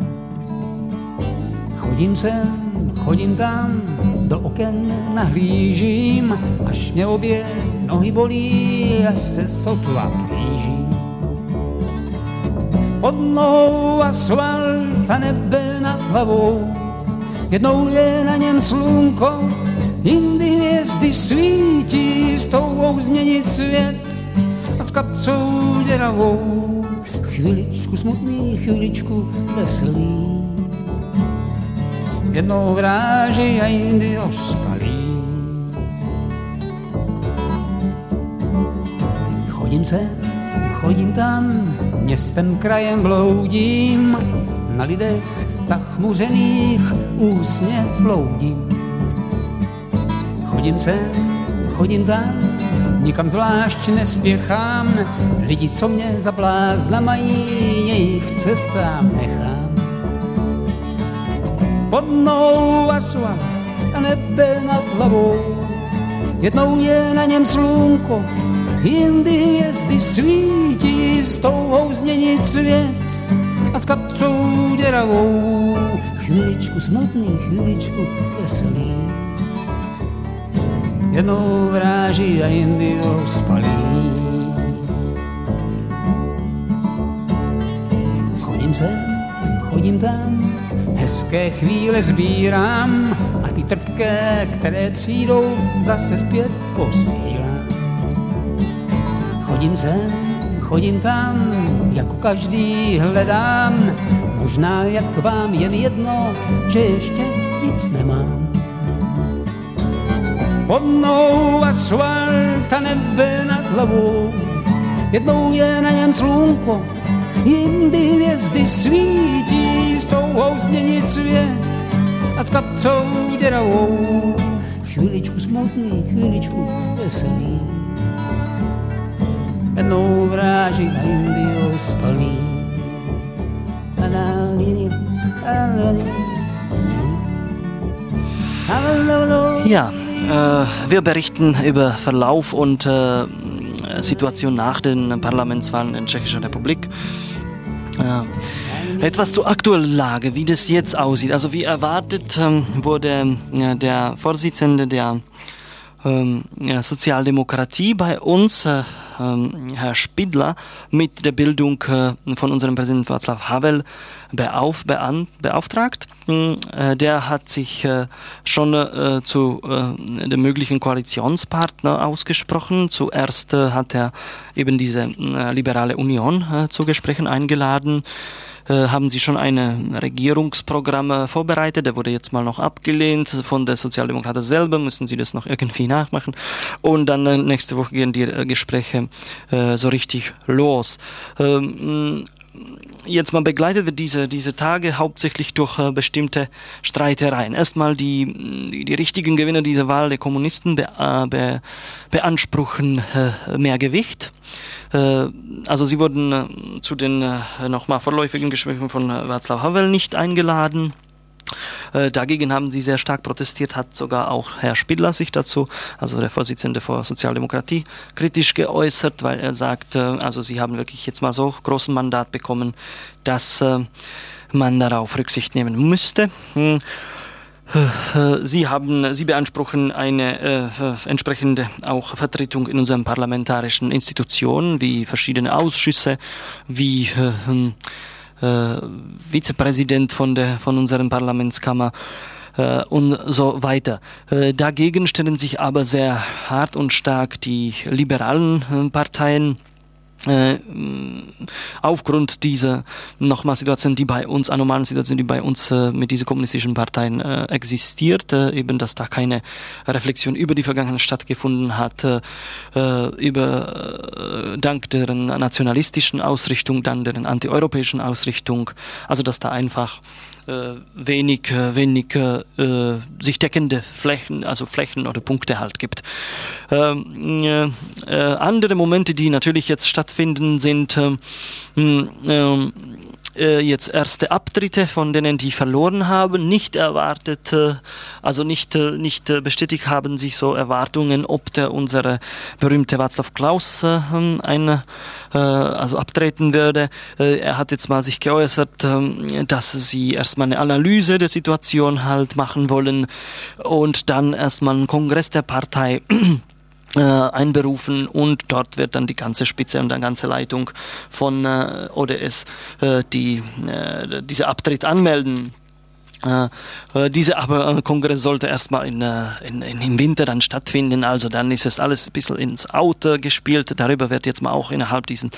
Chodím sem, chodím tam, do oken nahlížím, až mě obě nohy bolí, až se sotva blížím. Pod nohou asfalt a nebe nad hlavou, jednou je na něm slunko, jindy hvězdy svítí s touhou změnit svět a s kapcou děravou. Chviličku smutný, chviličku veselý, jednou vráží a jindy ospalí. Chodím se, chodím tam, městem krajem bloudím, na lidech zachmuřených úsměv loudím. Chodím se, chodím tam, nikam zvlášť nespěchám, lidi, co mě za blázna mají, jejich cestám nechám pod mnou asfalt a nebe nad hlavou. Jednou je na něm slunko, jindy hvězdy svítí s touhou změnit svět a s kapcou děravou. chvíličku smutný, chvíličku veselý. Jednou vráží a jindy ho spalí. Chodím sem, chodím tam, hezké chvíle sbírám a ty trpké, které přijdou, zase zpět posílám. Chodím sem, chodím tam, jako každý hledám, možná jak vám jen jedno, že ještě nic nemám. Pod mnou asfalt a nebe nad hlavou, jednou je na něm slunko, jindy hvězdy svítí, s touhou změnit svět a s kapcou děravou. Chvíličku smutný, chvíličku veselý, jednou vráží a jindy ho spalí. Ja, äh, wir berichten über Verlauf und äh, Situation nach den Parlamentswahlen in der Tschechischen Republik. Äh, etwas zur aktuellen Lage, wie das jetzt aussieht. Also wie erwartet ähm, wurde äh, der Vorsitzende der ähm, Sozialdemokratie bei uns, äh, ähm, Herr Spidler, mit der Bildung äh, von unserem Präsidenten Václav Havel beauf, bean, beauftragt. Äh, der hat sich schon zu äh, dem möglichen Koalitionspartner ausgesprochen. Zuerst hat er eben diese liberale Union zu Gesprächen eingeladen haben Sie schon ein Regierungsprogramm vorbereitet. Der wurde jetzt mal noch abgelehnt von der Sozialdemokraten selber. Müssen Sie das noch irgendwie nachmachen. Und dann nächste Woche gehen die Gespräche so richtig los. Jetzt mal begleitet wird diese, diese Tage hauptsächlich durch äh, bestimmte Streitereien. Erstmal die, die, die, richtigen Gewinner dieser Wahl der Kommunisten be, äh, be, beanspruchen äh, mehr Gewicht. Äh, also sie wurden äh, zu den äh, nochmal vorläufigen Gesprächen von Václav Havel nicht eingeladen. Äh, dagegen haben sie sehr stark protestiert, hat sogar auch Herr Spidler sich dazu, also der Vorsitzende der Sozialdemokratie, kritisch geäußert, weil er sagt, also sie haben wirklich jetzt mal so großen Mandat bekommen, dass äh, man darauf Rücksicht nehmen müsste. Hm. Äh, sie haben, Sie beanspruchen eine äh, entsprechende auch Vertretung in unseren parlamentarischen Institutionen, wie verschiedene Ausschüsse, wie äh, hm, äh, Vizepräsident von, der, von unserer Parlamentskammer äh, und so weiter. Äh, dagegen stellen sich aber sehr hart und stark die liberalen äh, Parteien aufgrund dieser nochmal Situation, die bei uns, anomalen Situation, die bei uns äh, mit diesen kommunistischen Parteien äh, existiert, äh, eben, dass da keine Reflexion über die Vergangenheit stattgefunden hat, äh, äh, über, dank deren nationalistischen Ausrichtung, dann deren antieuropäischen Ausrichtung, also dass da einfach äh, wenig, äh, wenig äh, sich deckende Flächen, also Flächen oder Punkte halt gibt. Ähm, äh, andere Momente, die natürlich jetzt stattfinden, sind ähm, ähm, äh, jetzt erste Abtritte von denen, die verloren haben, nicht erwartet, äh, also nicht, äh, nicht äh, bestätigt haben sich so Erwartungen, ob der unsere berühmte Václav Klaus äh, eine äh, also abtreten würde. Äh, er hat jetzt mal sich geäußert, äh, dass sie erstmal eine Analyse der Situation halt machen wollen und dann erstmal einen Kongress der Partei einberufen und dort wird dann die ganze Spitze und die ganze Leitung von äh, ODS äh, die, äh, diese Abtritt anmelden. Äh, äh, diese aber äh, Kongress sollte erstmal in, in, in, im Winter dann stattfinden, also dann ist es alles ein bisschen ins Auto gespielt. Darüber wird jetzt mal auch innerhalb diesen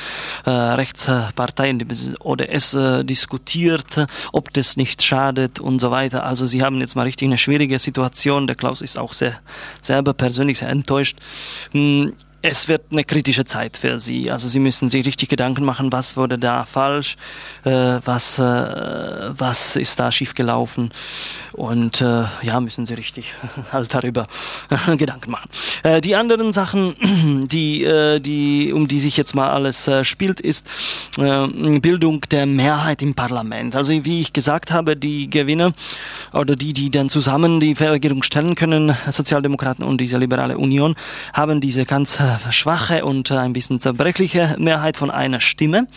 äh, Rechtsparteien ODS äh, diskutiert, ob das nicht schadet und so weiter. Also sie haben jetzt mal richtig eine schwierige Situation. Der Klaus ist auch sehr selber persönlich sehr enttäuscht. Es wird eine kritische Zeit für Sie. Also Sie müssen sich richtig Gedanken machen, was wurde da falsch, äh, was, äh, was ist da schiefgelaufen und äh, ja, müssen Sie richtig halt darüber Gedanken machen. Äh, die anderen Sachen, die, äh, die, um die sich jetzt mal alles äh, spielt, ist Bildung der Mehrheit im Parlament. Also wie ich gesagt habe, die Gewinner oder die, die dann zusammen die Regierung stellen können, Sozialdemokraten und diese liberale Union, haben diese ganz äh, schwache und äh, ein bisschen zerbrechliche Mehrheit von einer Stimme.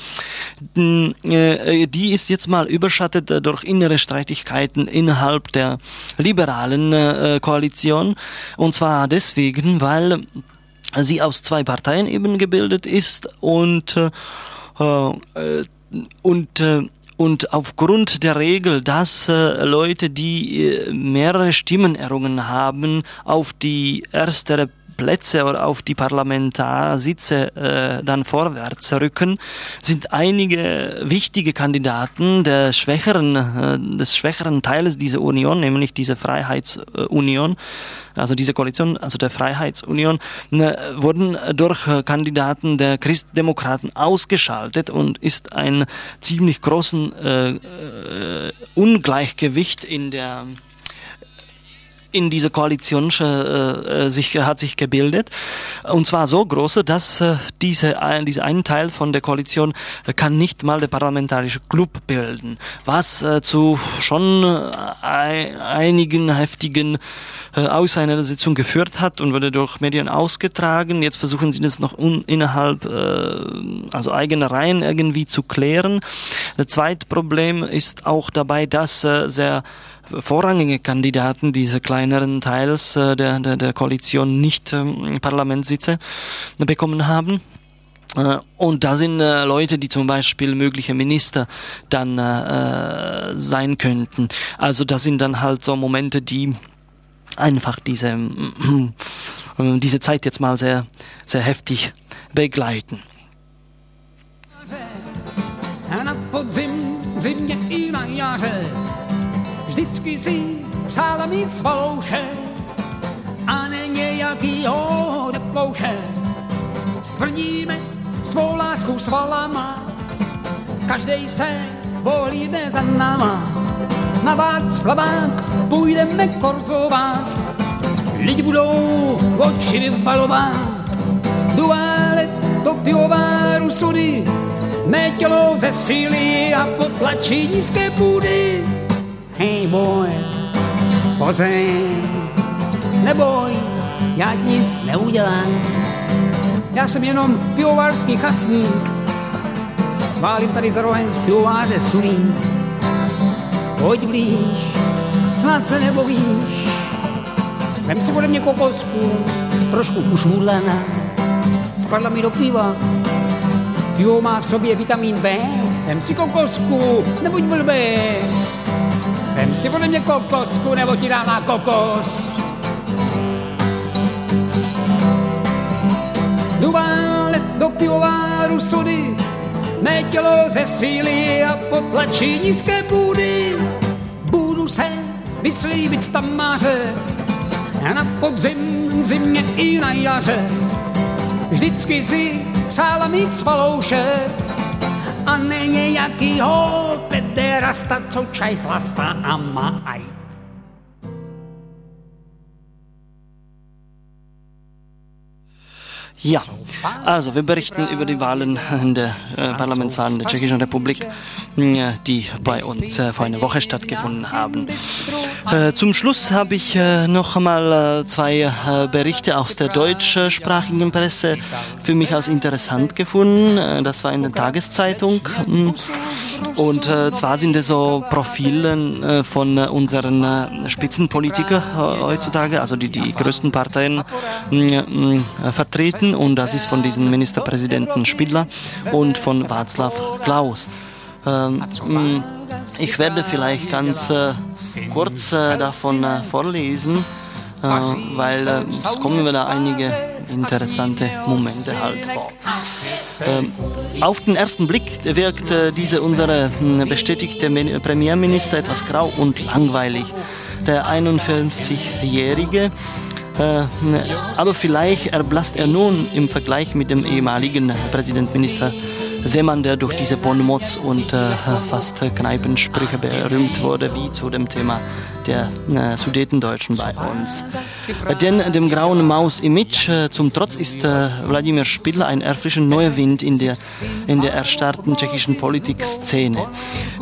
Äh, die ist jetzt mal überschattet durch innere Streitigkeiten innerhalb der liberalen Koalition. Und zwar deswegen, weil sie aus zwei Parteien eben gebildet ist und und und aufgrund der Regel, dass äh, Leute, die äh, mehrere Stimmen errungen haben, auf die erste Plätze oder auf die Parlamentarsitze äh, dann vorwärts rücken, sind einige wichtige Kandidaten der schwächeren, äh, des schwächeren Teiles dieser Union, nämlich diese Freiheitsunion, also diese Koalition, also der Freiheitsunion, ne, wurden durch Kandidaten der Christdemokraten ausgeschaltet und ist ein ziemlich großen äh, äh, Ungleichgewicht in der in dieser Koalition äh, äh, sich, hat sich gebildet. Und zwar so große, dass äh, diese, ein, dieser ein Teil von der Koalition äh, kann nicht mal der parlamentarische Club bilden, was äh, zu schon äh, einigen heftigen äh, Auseinandersetzungen geführt hat und wurde durch Medien ausgetragen. Jetzt versuchen sie das noch un, innerhalb, äh, also eigener Reihen irgendwie zu klären. Das zweite Problem ist auch dabei, dass äh, sehr vorrangige Kandidaten dieser kleineren Teils äh, der, der, der Koalition nicht ähm, Parlamentssitze bekommen haben. Äh, und da sind äh, Leute, die zum Beispiel mögliche Minister dann äh, sein könnten. Also das sind dann halt so Momente, die einfach diese, äh, diese Zeit jetzt mal sehr, sehr heftig begleiten. Na podzim, zimně i na jaře Vždycky si přála mít svouše a ne nějakýho neplouše. Stvrdíme svou lásku svalama, každej se volíde za náma. Na Václavák půjdeme korzovat, lidi budou oči vyvalovat. Duálet do pivováru sudy, mé tělo ze síly a potlačí nízké půdy pozeň, neboj, já nic neudělám. Já jsem jenom pivovarský chasník, válím tady za rohem pivováře sulín. Pojď blíž, snad se nebojíš, vem si ode mě kokosku, trošku ušmudlená, spadla mi do piva, pivo má v sobě vitamin B, vem si kokosku, nebuď blbý. Vem si ode mě kokosku, nebo ti dám na kokos. Dubále do pivováru sudy, mé tělo ze síly a potlačí nízké půdy. Budu se vyclíbit tam máře, na podzim, zimě i na jaře. Vždycky si přála mít svalouše, a ne nějakýho terasta co čajchlasta a má aj Ja, also wir berichten über die Wahlen in der äh, Parlamentswahlen der Tschechischen Republik die bei uns äh, vor einer Woche stattgefunden haben. Äh, zum Schluss habe ich äh, noch einmal zwei Berichte aus der deutschsprachigen Presse für mich als interessant gefunden. Das war in der Tageszeitung. Mm. Und zwar sind es so Profile von unseren Spitzenpolitikern heutzutage, also die die größten Parteien mm, Und das ist von diesem Ministerpräsidenten Spidler und von Václav Klaus. Ähm, mm, ich werde vielleicht ganz äh, kurz äh, davon äh, vorlesen, äh, weil äh, es kommen da einige interessante Momente halt vor. Ähm, auf den ersten Blick wirkt äh, diese unsere hm, bestätigte Premierminister etwas grau und langweilig. Der 51-Jährige aber vielleicht erblasst er nun im Vergleich mit dem ehemaligen Präsidentminister Seemann, der durch diese Bonmots und äh, fast Kneipensprüche berühmt wurde, wie zu dem Thema der äh, Sudetendeutschen bei uns. Denn dem grauen Maus-Image äh, zum Trotz ist äh, Wladimir Spidler ein erfrischend neuer Wind in der, in der erstarrten tschechischen Politikszene.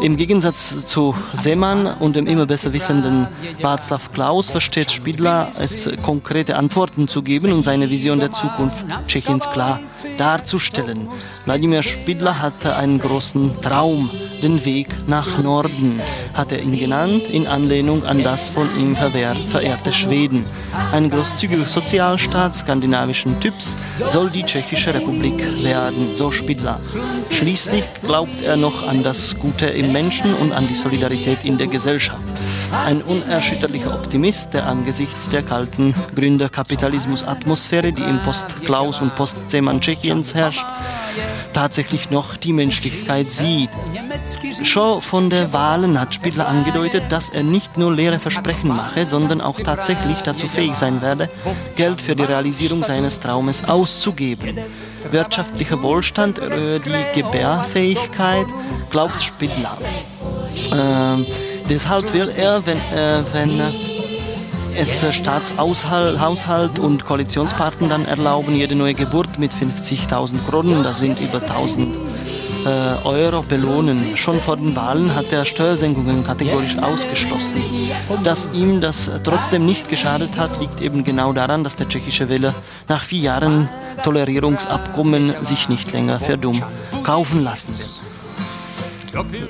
Im Gegensatz zu Seemann und dem immer besser wissenden Václav Klaus versteht Spidler es, konkrete Antworten zu geben und seine Vision der Zukunft Tschechiens klar darzustellen. Wladimir Spidler hatte einen großen Traum, den Weg nach Norden, hat er ihn genannt, in Anlehnung an das von ihm verehrte Schweden. Ein großzügiger Sozialstaat skandinavischen Typs soll die Tschechische Republik werden, so Spidler. Schließlich glaubt er noch an das Gute im Menschen und an die Solidarität in der Gesellschaft. Ein unerschütterlicher Optimist, der angesichts der kalten Gründerkapitalismus-Atmosphäre, die im Post-Klaus und Post-Zeman Tschechiens herrscht, tatsächlich noch die Menschlichkeit sieht. Schon von der Wahlen hat Spidler angedeutet, dass er nicht nur leere Versprechen mache, sondern auch tatsächlich dazu fähig sein werde, Geld für die Realisierung seines Traumes auszugeben. Wirtschaftlicher Wohlstand, äh, die Gebärfähigkeit, glaubt Spidler. Äh, deshalb will er, wenn, äh, wenn es Staatshaushalt und Koalitionspartner dann erlauben, jede neue Geburt mit 50.000 Kronen, das sind über 1000 äh, Euro belohnen. Schon vor den Wahlen hat er Steuersenkungen kategorisch ausgeschlossen. Dass ihm das trotzdem nicht geschadet hat, liegt eben genau daran, dass der tschechische Wähler nach vier Jahren Tolerierungsabkommen sich nicht länger für dumm kaufen lassen will.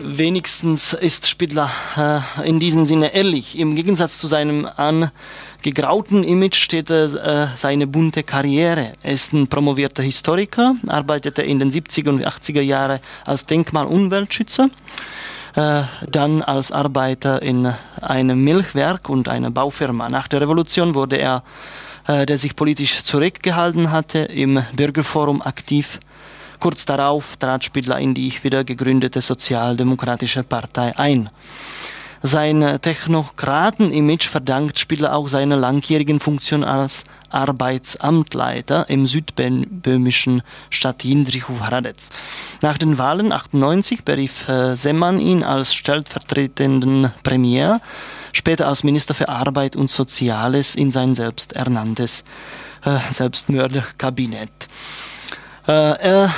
Wenigstens ist Spidler äh, in diesem Sinne ehrlich. Im Gegensatz zu seinem angegrauten Image steht äh, seine bunte Karriere. Er ist ein promovierter Historiker, arbeitete in den 70er und 80er Jahren als Denkmalumweltschützer, äh, dann als Arbeiter in einem Milchwerk und einer Baufirma. Nach der Revolution wurde er, äh, der sich politisch zurückgehalten hatte, im Bürgerforum aktiv Kurz darauf trat Spidler in die wieder gegründete Sozialdemokratische Partei ein. Sein Technokraten-Image verdankt Spidler auch seiner langjährigen Funktion als Arbeitsamtleiter im südböhmischen Stadt Jindřichův Hradec. Nach den Wahlen 98 berief äh, Semman ihn als stellvertretenden Premier, später als Minister für Arbeit und Soziales in sein selbsternanntes äh, Selbstmörderkabinett. Äh, er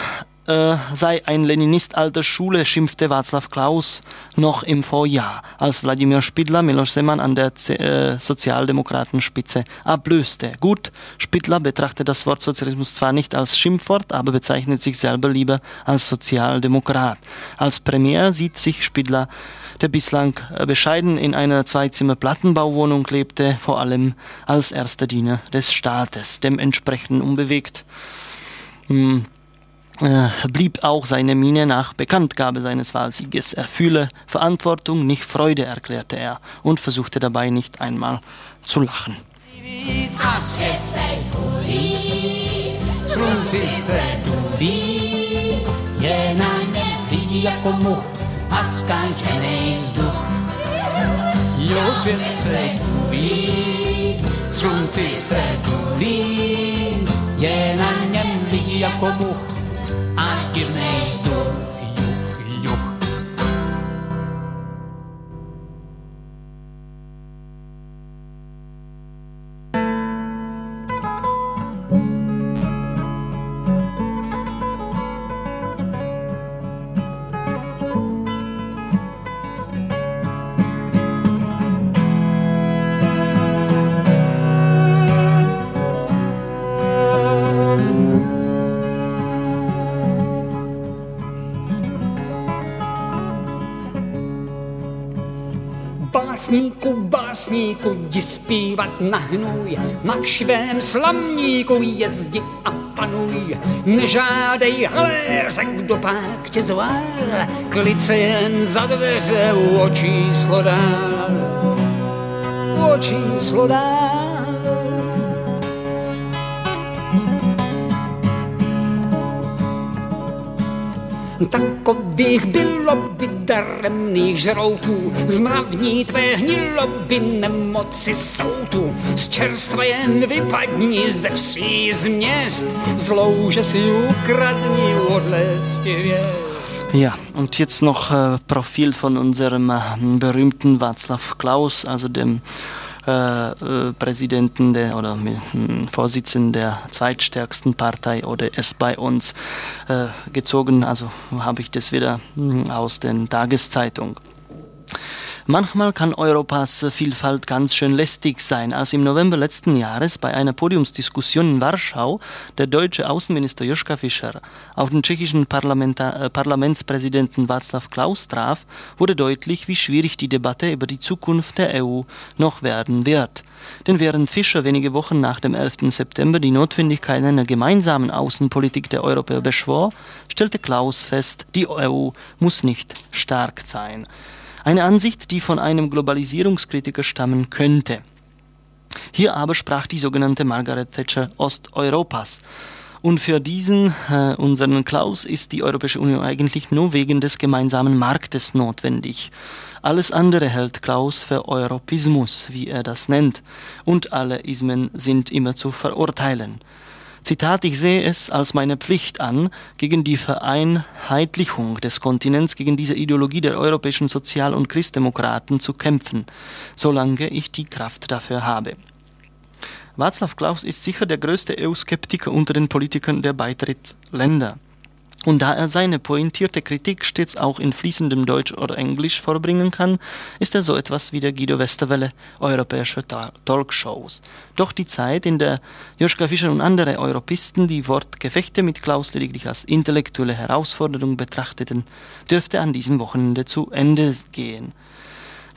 äh, sei ein Leninist alter Schule, schimpfte Václav Klaus noch im Vorjahr, als Wladimir Spidler Miloš Zeman an der äh, Sozialdemokratenspitze ablöste. Gut, Spidler betrachtet das Wort Sozialismus zwar nicht als Schimpfwort, aber bezeichnet sich selber lieber als Sozialdemokrat. Als Premier sieht sich Spidler der bislang bescheiden in einer Zweizimmer-Plattenbauwohnung lebte, vor allem als erster Diener des Staates, dementsprechend unbewegt. Hm, äh, blieb auch seine Miene nach Bekanntgabe seines Wahlsieges. Er fühle Verantwortung, nicht Freude, erklärte er und versuchte dabei nicht einmal zu lachen. Jo svět se Llenan envidia como jdi zpívat na hnůj, na všivém slamníku jezdi a panuj. Nežádej haléře, kdo pak tě zvál, klice jen za dveře u očí slodál. U očí slodál. Takových bylo by daremných žroutů, zmravní tvé hnilo by nemoci tu. Z čerstva jen vypadni ze vší z měst, zlouže si ukradni odlesky věst. Ja, und jetzt noch äh, Profil von unserem äh, berühmten Václav Klaus, also dem äh, äh, Präsidenten der, oder äh, Vorsitzenden der zweitstärksten Partei ODS bei uns äh, gezogen. Also habe ich das wieder hm, aus den Tageszeitung. Manchmal kann Europas Vielfalt ganz schön lästig sein. Als im November letzten Jahres bei einer Podiumsdiskussion in Warschau der deutsche Außenminister Joschka Fischer auf den tschechischen Parlamentar äh, Parlamentspräsidenten Václav Klaus traf, wurde deutlich, wie schwierig die Debatte über die Zukunft der EU noch werden wird. Denn während Fischer wenige Wochen nach dem 11. September die Notwendigkeit einer gemeinsamen Außenpolitik der Europäer beschwor, stellte Klaus fest, die EU muss nicht stark sein. Eine Ansicht, die von einem Globalisierungskritiker stammen könnte. Hier aber sprach die sogenannte Margaret Thatcher Osteuropas. Und für diesen, äh, unseren Klaus, ist die Europäische Union eigentlich nur wegen des gemeinsamen Marktes notwendig. Alles andere hält Klaus für Europismus, wie er das nennt, und alle Ismen sind immer zu verurteilen. Zitat, ich sehe es als meine Pflicht an, gegen die Vereinheitlichung des Kontinents, gegen diese Ideologie der europäischen Sozial- und Christdemokraten zu kämpfen, solange ich die Kraft dafür habe. Václav Klaus ist sicher der größte EU-Skeptiker unter den Politikern der Beitrittsländer. Und da er seine pointierte Kritik stets auch in fließendem Deutsch oder Englisch vorbringen kann, ist er so etwas wie der Guido Westerwelle europäischer Talkshows. Doch die Zeit, in der Joschka Fischer und andere Europisten die Wortgefechte mit Klaus lediglich als intellektuelle Herausforderung betrachteten, dürfte an diesem Wochenende zu Ende gehen.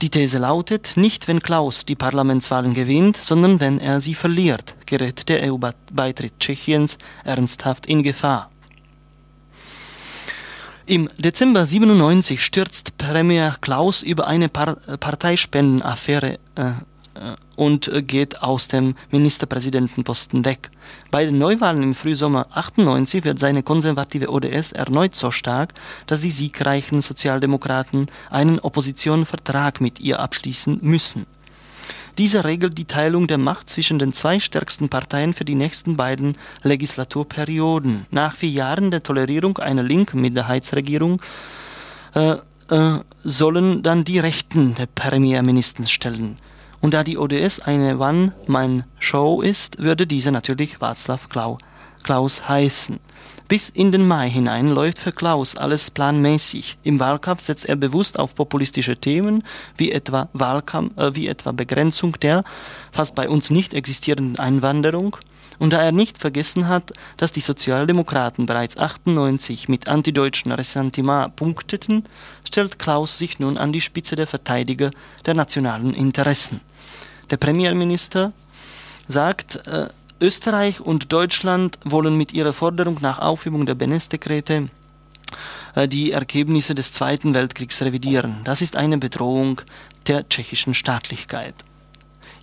Die These lautet, nicht wenn Klaus die Parlamentswahlen gewinnt, sondern wenn er sie verliert, gerät der EU-Beitritt Tschechiens ernsthaft in Gefahr. Im Dezember 97 stürzt Premier Klaus über eine Par Parteispendenaffäre äh, äh, und geht aus dem Ministerpräsidentenposten weg. Bei den Neuwahlen im Frühsommer 98 wird seine konservative ODS erneut so stark, dass die siegreichen Sozialdemokraten einen Oppositionsvertrag mit ihr abschließen müssen. Dieser regelt die Teilung der Macht zwischen den zwei stärksten Parteien für die nächsten beiden Legislaturperioden. Nach vier Jahren der Tolerierung einer linken Minderheitsregierung äh, äh, sollen dann die Rechten der Premierminister stellen. Und da die ODS eine One-Man-Show ist, würde diese natürlich Václav Klaus heißen. Bis in den Mai hinein läuft für Klaus alles planmäßig. Im Wahlkampf setzt er bewusst auf populistische Themen, wie etwa, Wahlkampf, äh, wie etwa Begrenzung der fast bei uns nicht existierenden Einwanderung. Und da er nicht vergessen hat, dass die Sozialdemokraten bereits 98 mit antideutschen Ressentiment punkteten, stellt Klaus sich nun an die Spitze der Verteidiger der nationalen Interessen. Der Premierminister sagt, äh, Österreich und Deutschland wollen mit ihrer Forderung nach Aufhebung der Beneš-Dekrete äh, die Ergebnisse des Zweiten Weltkriegs revidieren. Das ist eine Bedrohung der tschechischen Staatlichkeit.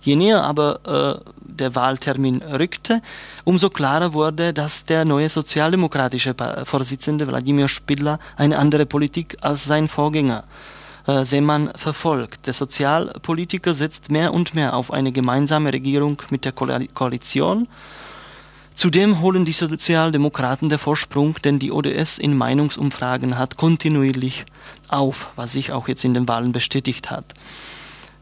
Je näher aber äh, der Wahltermin rückte, umso klarer wurde, dass der neue sozialdemokratische Vorsitzende Wladimir Spidla eine andere Politik als sein Vorgänger äh, Seemann verfolgt. Der Sozialpolitiker setzt mehr und mehr auf eine gemeinsame Regierung mit der Koalition. Zudem holen die Sozialdemokraten der Vorsprung, denn die ODS in Meinungsumfragen hat kontinuierlich auf, was sich auch jetzt in den Wahlen bestätigt hat.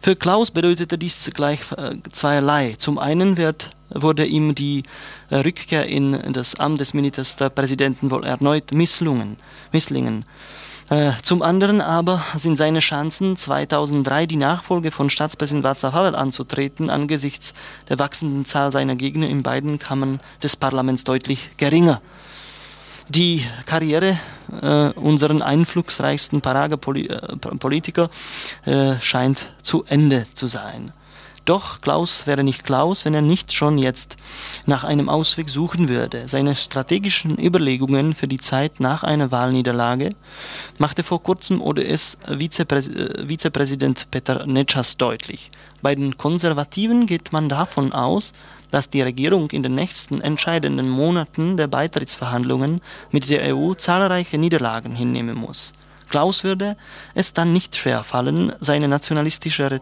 Für Klaus bedeutete dies gleich äh, zweierlei. Zum einen wird, wurde ihm die äh, Rückkehr in das Amt des Ministerpräsidenten wohl erneut misslungen, misslingen. Äh, zum anderen aber sind seine Chancen, 2003 die Nachfolge von Staatspräsident Václav Havel anzutreten, angesichts der wachsenden Zahl seiner Gegner in beiden Kammern des Parlaments deutlich geringer. Die Karriere äh, unseren einflussreichsten Parager-Politiker äh, scheint zu Ende zu sein. Doch Klaus wäre nicht Klaus, wenn er nicht schon jetzt nach einem Ausweg suchen würde. Seine strategischen Überlegungen für die Zeit nach einer Wahlniederlage machte vor kurzem ODS-Vizepräsident äh, Peter Netschas deutlich. Bei den Konservativen geht man davon aus, dass die Regierung in den nächsten entscheidenden Monaten der Beitrittsverhandlungen mit der EU zahlreiche Niederlagen hinnehmen muss. Klaus würde es dann nicht schwerfallen, seine nationalistische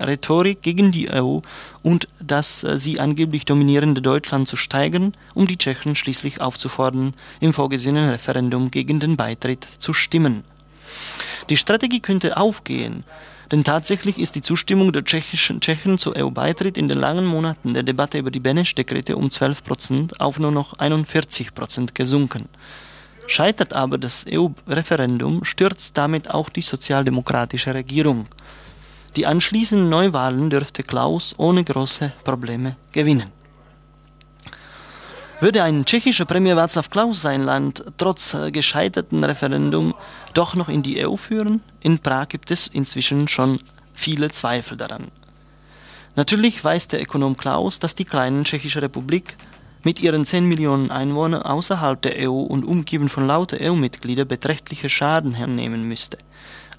Rhetorik gegen die EU und das äh, sie angeblich dominierende Deutschland zu steigern, um die Tschechen schließlich aufzufordern, im vorgesehenen Referendum gegen den Beitritt zu stimmen. Die Strategie könnte aufgehen, denn tatsächlich ist die Zustimmung der tschechischen Tschechen zu EU-Beitritt in den langen Monaten der Debatte über die Benesch-Dekrete um 12 Prozent auf nur noch 41 Prozent gesunken. Scheitert aber das EU-Referendum, stürzt damit auch die sozialdemokratische Regierung. Die anschließenden Neuwahlen dürfte Klaus ohne große Probleme gewinnen. Würde ein tschechischer Premier Václav Klaus sein Land trotz gescheiterten Referendum doch noch in die EU führen? In Prag gibt es inzwischen schon viele Zweifel daran. Natürlich weiß der Ökonom Klaus, dass die kleine tschechische Republik mit ihren 10 Millionen Einwohnern außerhalb der EU und umgeben von lauter EU-Mitgliedern beträchtliche Schaden hernehmen müsste.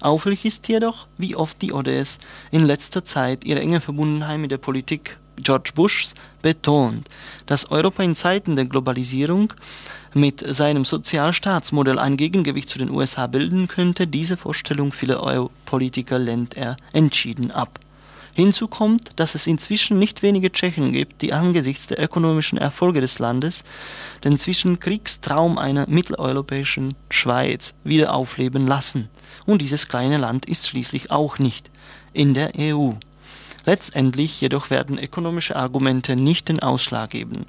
Auffällig ist jedoch, wie oft die ODS in letzter Zeit ihre enge Verbundenheit mit der Politik George Bushs betont, dass Europa in Zeiten der Globalisierung mit seinem Sozialstaatsmodell ein Gegengewicht zu den USA bilden könnte, diese Vorstellung vieler EU-Politiker lehnt er entschieden ab. Hinzu kommt, dass es inzwischen nicht wenige Tschechen gibt, die angesichts der ökonomischen Erfolge des Landes den Zwischenkriegstraum einer mitteleuropäischen Schweiz wieder aufleben lassen. Und dieses kleine Land ist schließlich auch nicht in der EU. Letztendlich jedoch werden ökonomische Argumente nicht den Ausschlag geben.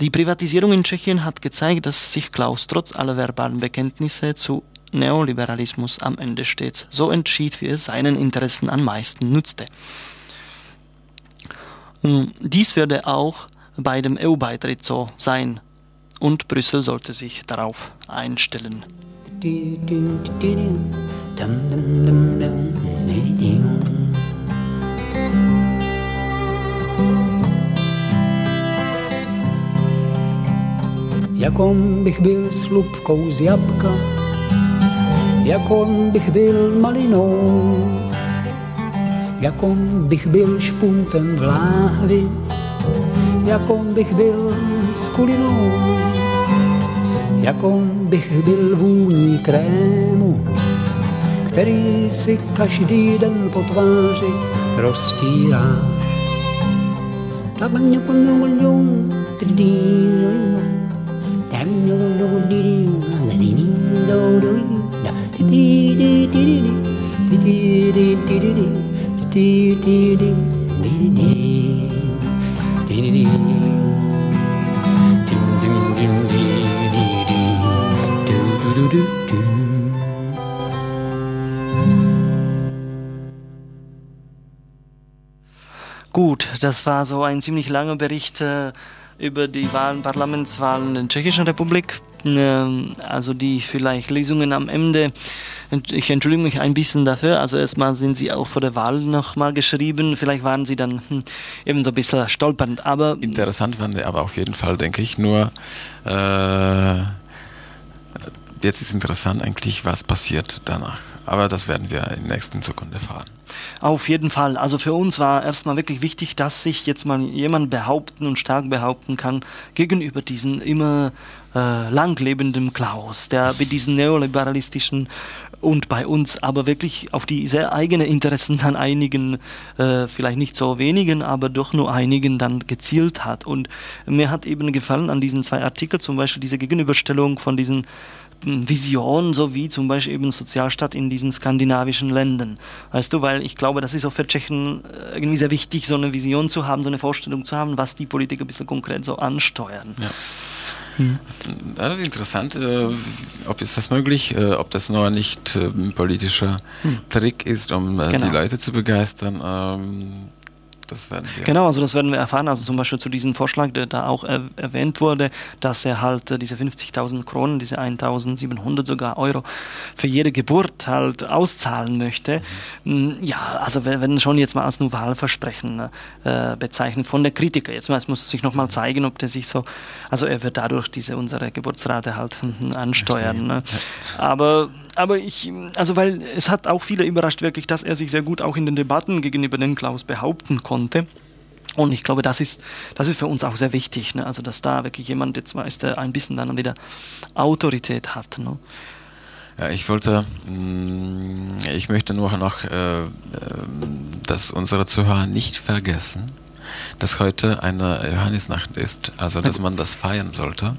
Die Privatisierung in Tschechien hat gezeigt, dass sich Klaus trotz aller verbalen Bekenntnisse zu Neoliberalismus am Ende stets so entschied, wie es seinen Interessen am meisten nutzte. Dies würde auch bei dem EU-Beitritt so sein und Brüssel sollte sich darauf einstellen. Jakom bych byl slupkou z jabka, jakom bych byl malinou, jakom bych byl špuntem v láhvi, jakom bych byl skulinou, jakom bych byl vůní krému, který si každý den po tváři roztírá. Gut, das war so ein ziemlich langer Bericht äh, über die Wahlen, Parlamentswahlen in der Tschechischen Republik. Ähm, also die vielleicht Lesungen am Ende. Ich entschuldige mich ein bisschen dafür. Also erstmal sind sie auch vor der Wahl nochmal geschrieben. Vielleicht waren sie dann hm, eben so ein bisschen stolpernd. Aber Interessant waren die aber auf jeden Fall, denke ich. Nur äh, jetzt ist interessant eigentlich, was passiert danach. Aber das werden wir in der nächsten Zukunft erfahren. Auf jeden Fall. Also für uns war erstmal wirklich wichtig, dass sich jetzt mal jemand behaupten und stark behaupten kann gegenüber diesen immer äh, langlebenden Klaus, der mit diesen neoliberalistischen und bei uns aber wirklich auf die sehr eigenen Interessen dann einigen, äh, vielleicht nicht so wenigen, aber doch nur einigen dann gezielt hat. Und mir hat eben gefallen an diesen zwei Artikeln, zum Beispiel diese Gegenüberstellung von diesen Vision, so wie zum Beispiel eben Sozialstaat in diesen skandinavischen Ländern. Weißt du, weil ich glaube, das ist auch für Tschechen äh, irgendwie sehr wichtig, so eine Vision zu haben, so eine Vorstellung zu haben, was die Politiker ein bisschen konkret so ansteuern. Ja. Hm. Das ist interessant, äh, ob ist das möglich, äh, ob das nur nicht äh, ein politischer hm. Trick ist, um genau. die Leute zu begeistern. Ähm, das werden wir. Genau, also das werden wir erfahren. Also zum Beispiel zu diesem Vorschlag, der da auch er erwähnt wurde, dass er halt äh, diese 50.000 Kronen, diese 1.700 sogar Euro für jede Geburt halt auszahlen möchte. Mhm. Ja, also wir werden schon jetzt mal als nur Wahlversprechen äh, bezeichnen von der Kritiker. Jetzt muss es sich nochmal zeigen, ob der sich so, also er wird dadurch diese unsere Geburtsrate halt ansteuern. Ne? Aber aber ich, also weil es hat auch viele überrascht wirklich, dass er sich sehr gut auch in den Debatten gegenüber den Klaus behaupten konnte. Und ich glaube, das ist, das ist für uns auch sehr wichtig, ne? also dass da wirklich jemand jetzt weiß, der ein bisschen dann wieder Autorität hat. Ne? Ja, ich wollte, mm, ich möchte nur noch, äh, ähm, dass unsere Zuhörer nicht vergessen, dass heute eine Johannisnacht ist, also dass man das feiern sollte.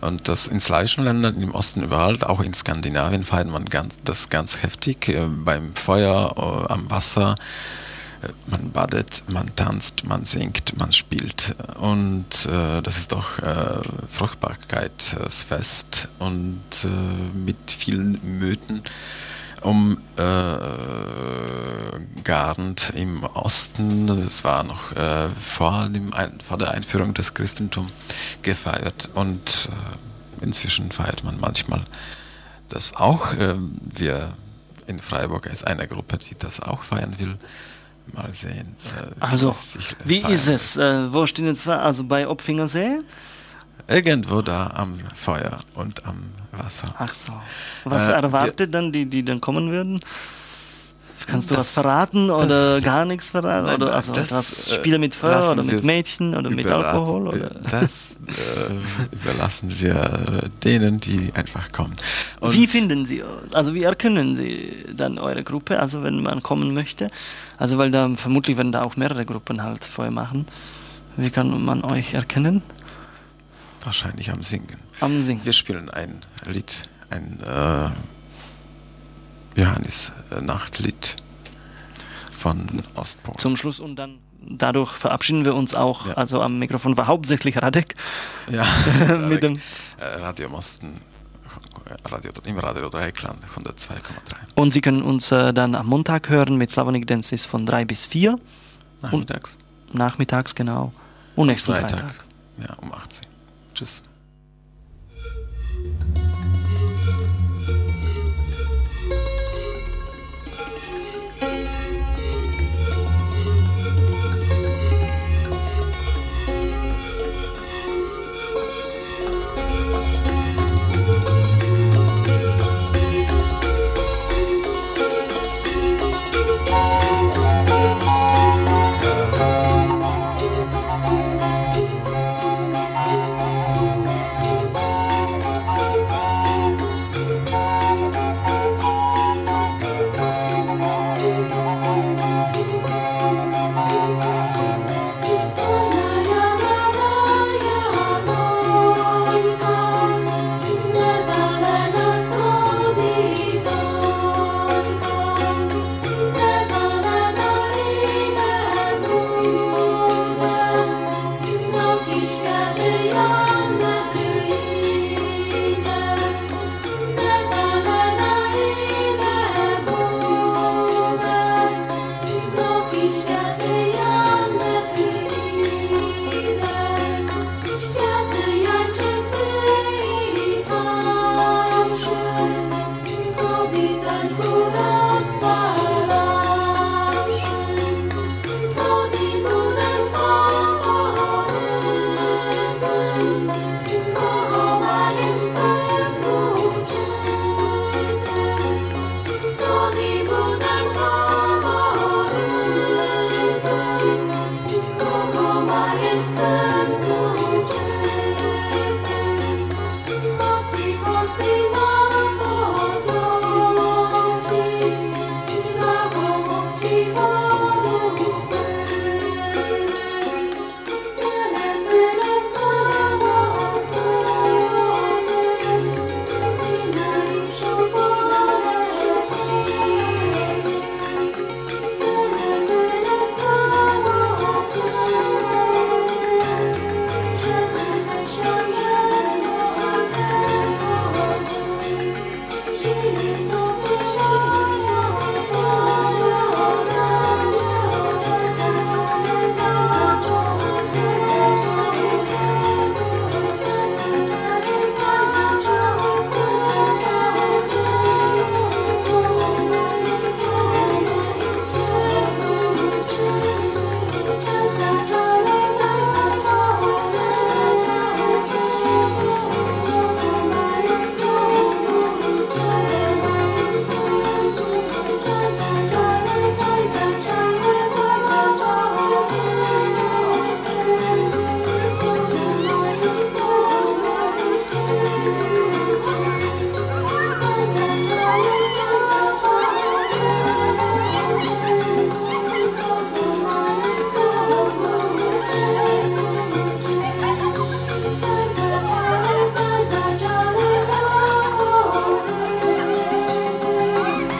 Und das in slawischen Ländern, im Osten überall, auch in Skandinavien feiert man ganz, das ganz heftig äh, beim Feuer, äh, am Wasser. Äh, man badet, man tanzt, man singt, man spielt. Und äh, das ist doch Fruchtbarkeitsfest und mit vielen Mythen umgarnt im Osten. Es war noch äh, vor, dem, vor der Einführung des Christentums gefeiert und äh, inzwischen feiert man manchmal das auch. Äh, wir in Freiburg ist eine Gruppe, die das auch feiern will. Mal sehen. also, wie ist es? wo stehen jetzt? Also bei Opfingersee? Irgendwo da am Feuer und am Wasser. Ach so. Was äh, erwartet dann die, die dann kommen würden? Kannst du was verraten oder das, gar nichts verraten? Nein, oder also das, das äh, Spiele mit Feuer oder mit Mädchen oder mit Alkohol? Oder? Das äh, überlassen wir denen, die einfach kommen. Und wie finden Sie, also wie erkennen Sie dann eure Gruppe, also wenn man kommen möchte? Also weil da vermutlich werden da auch mehrere Gruppen halt Feuer machen. Wie kann man euch erkennen? Wahrscheinlich am Singen. Am Singen. Wir spielen ein Lied, ein äh, Johannes-Nachtlied von Ostpol. Zum Schluss und dann dadurch verabschieden wir uns auch. Ja. Also am Mikrofon war hauptsächlich Radek. Ja, mit dem äh, Radio Mosten. Radio, Im Radio Dreieckland 102,3. Und Sie können uns äh, dann am Montag hören mit Slavonic Dances von 3 bis 4. Nachmittags. Und nachmittags, genau. Und nächsten Freitag. Freitag. Ja, um 18. just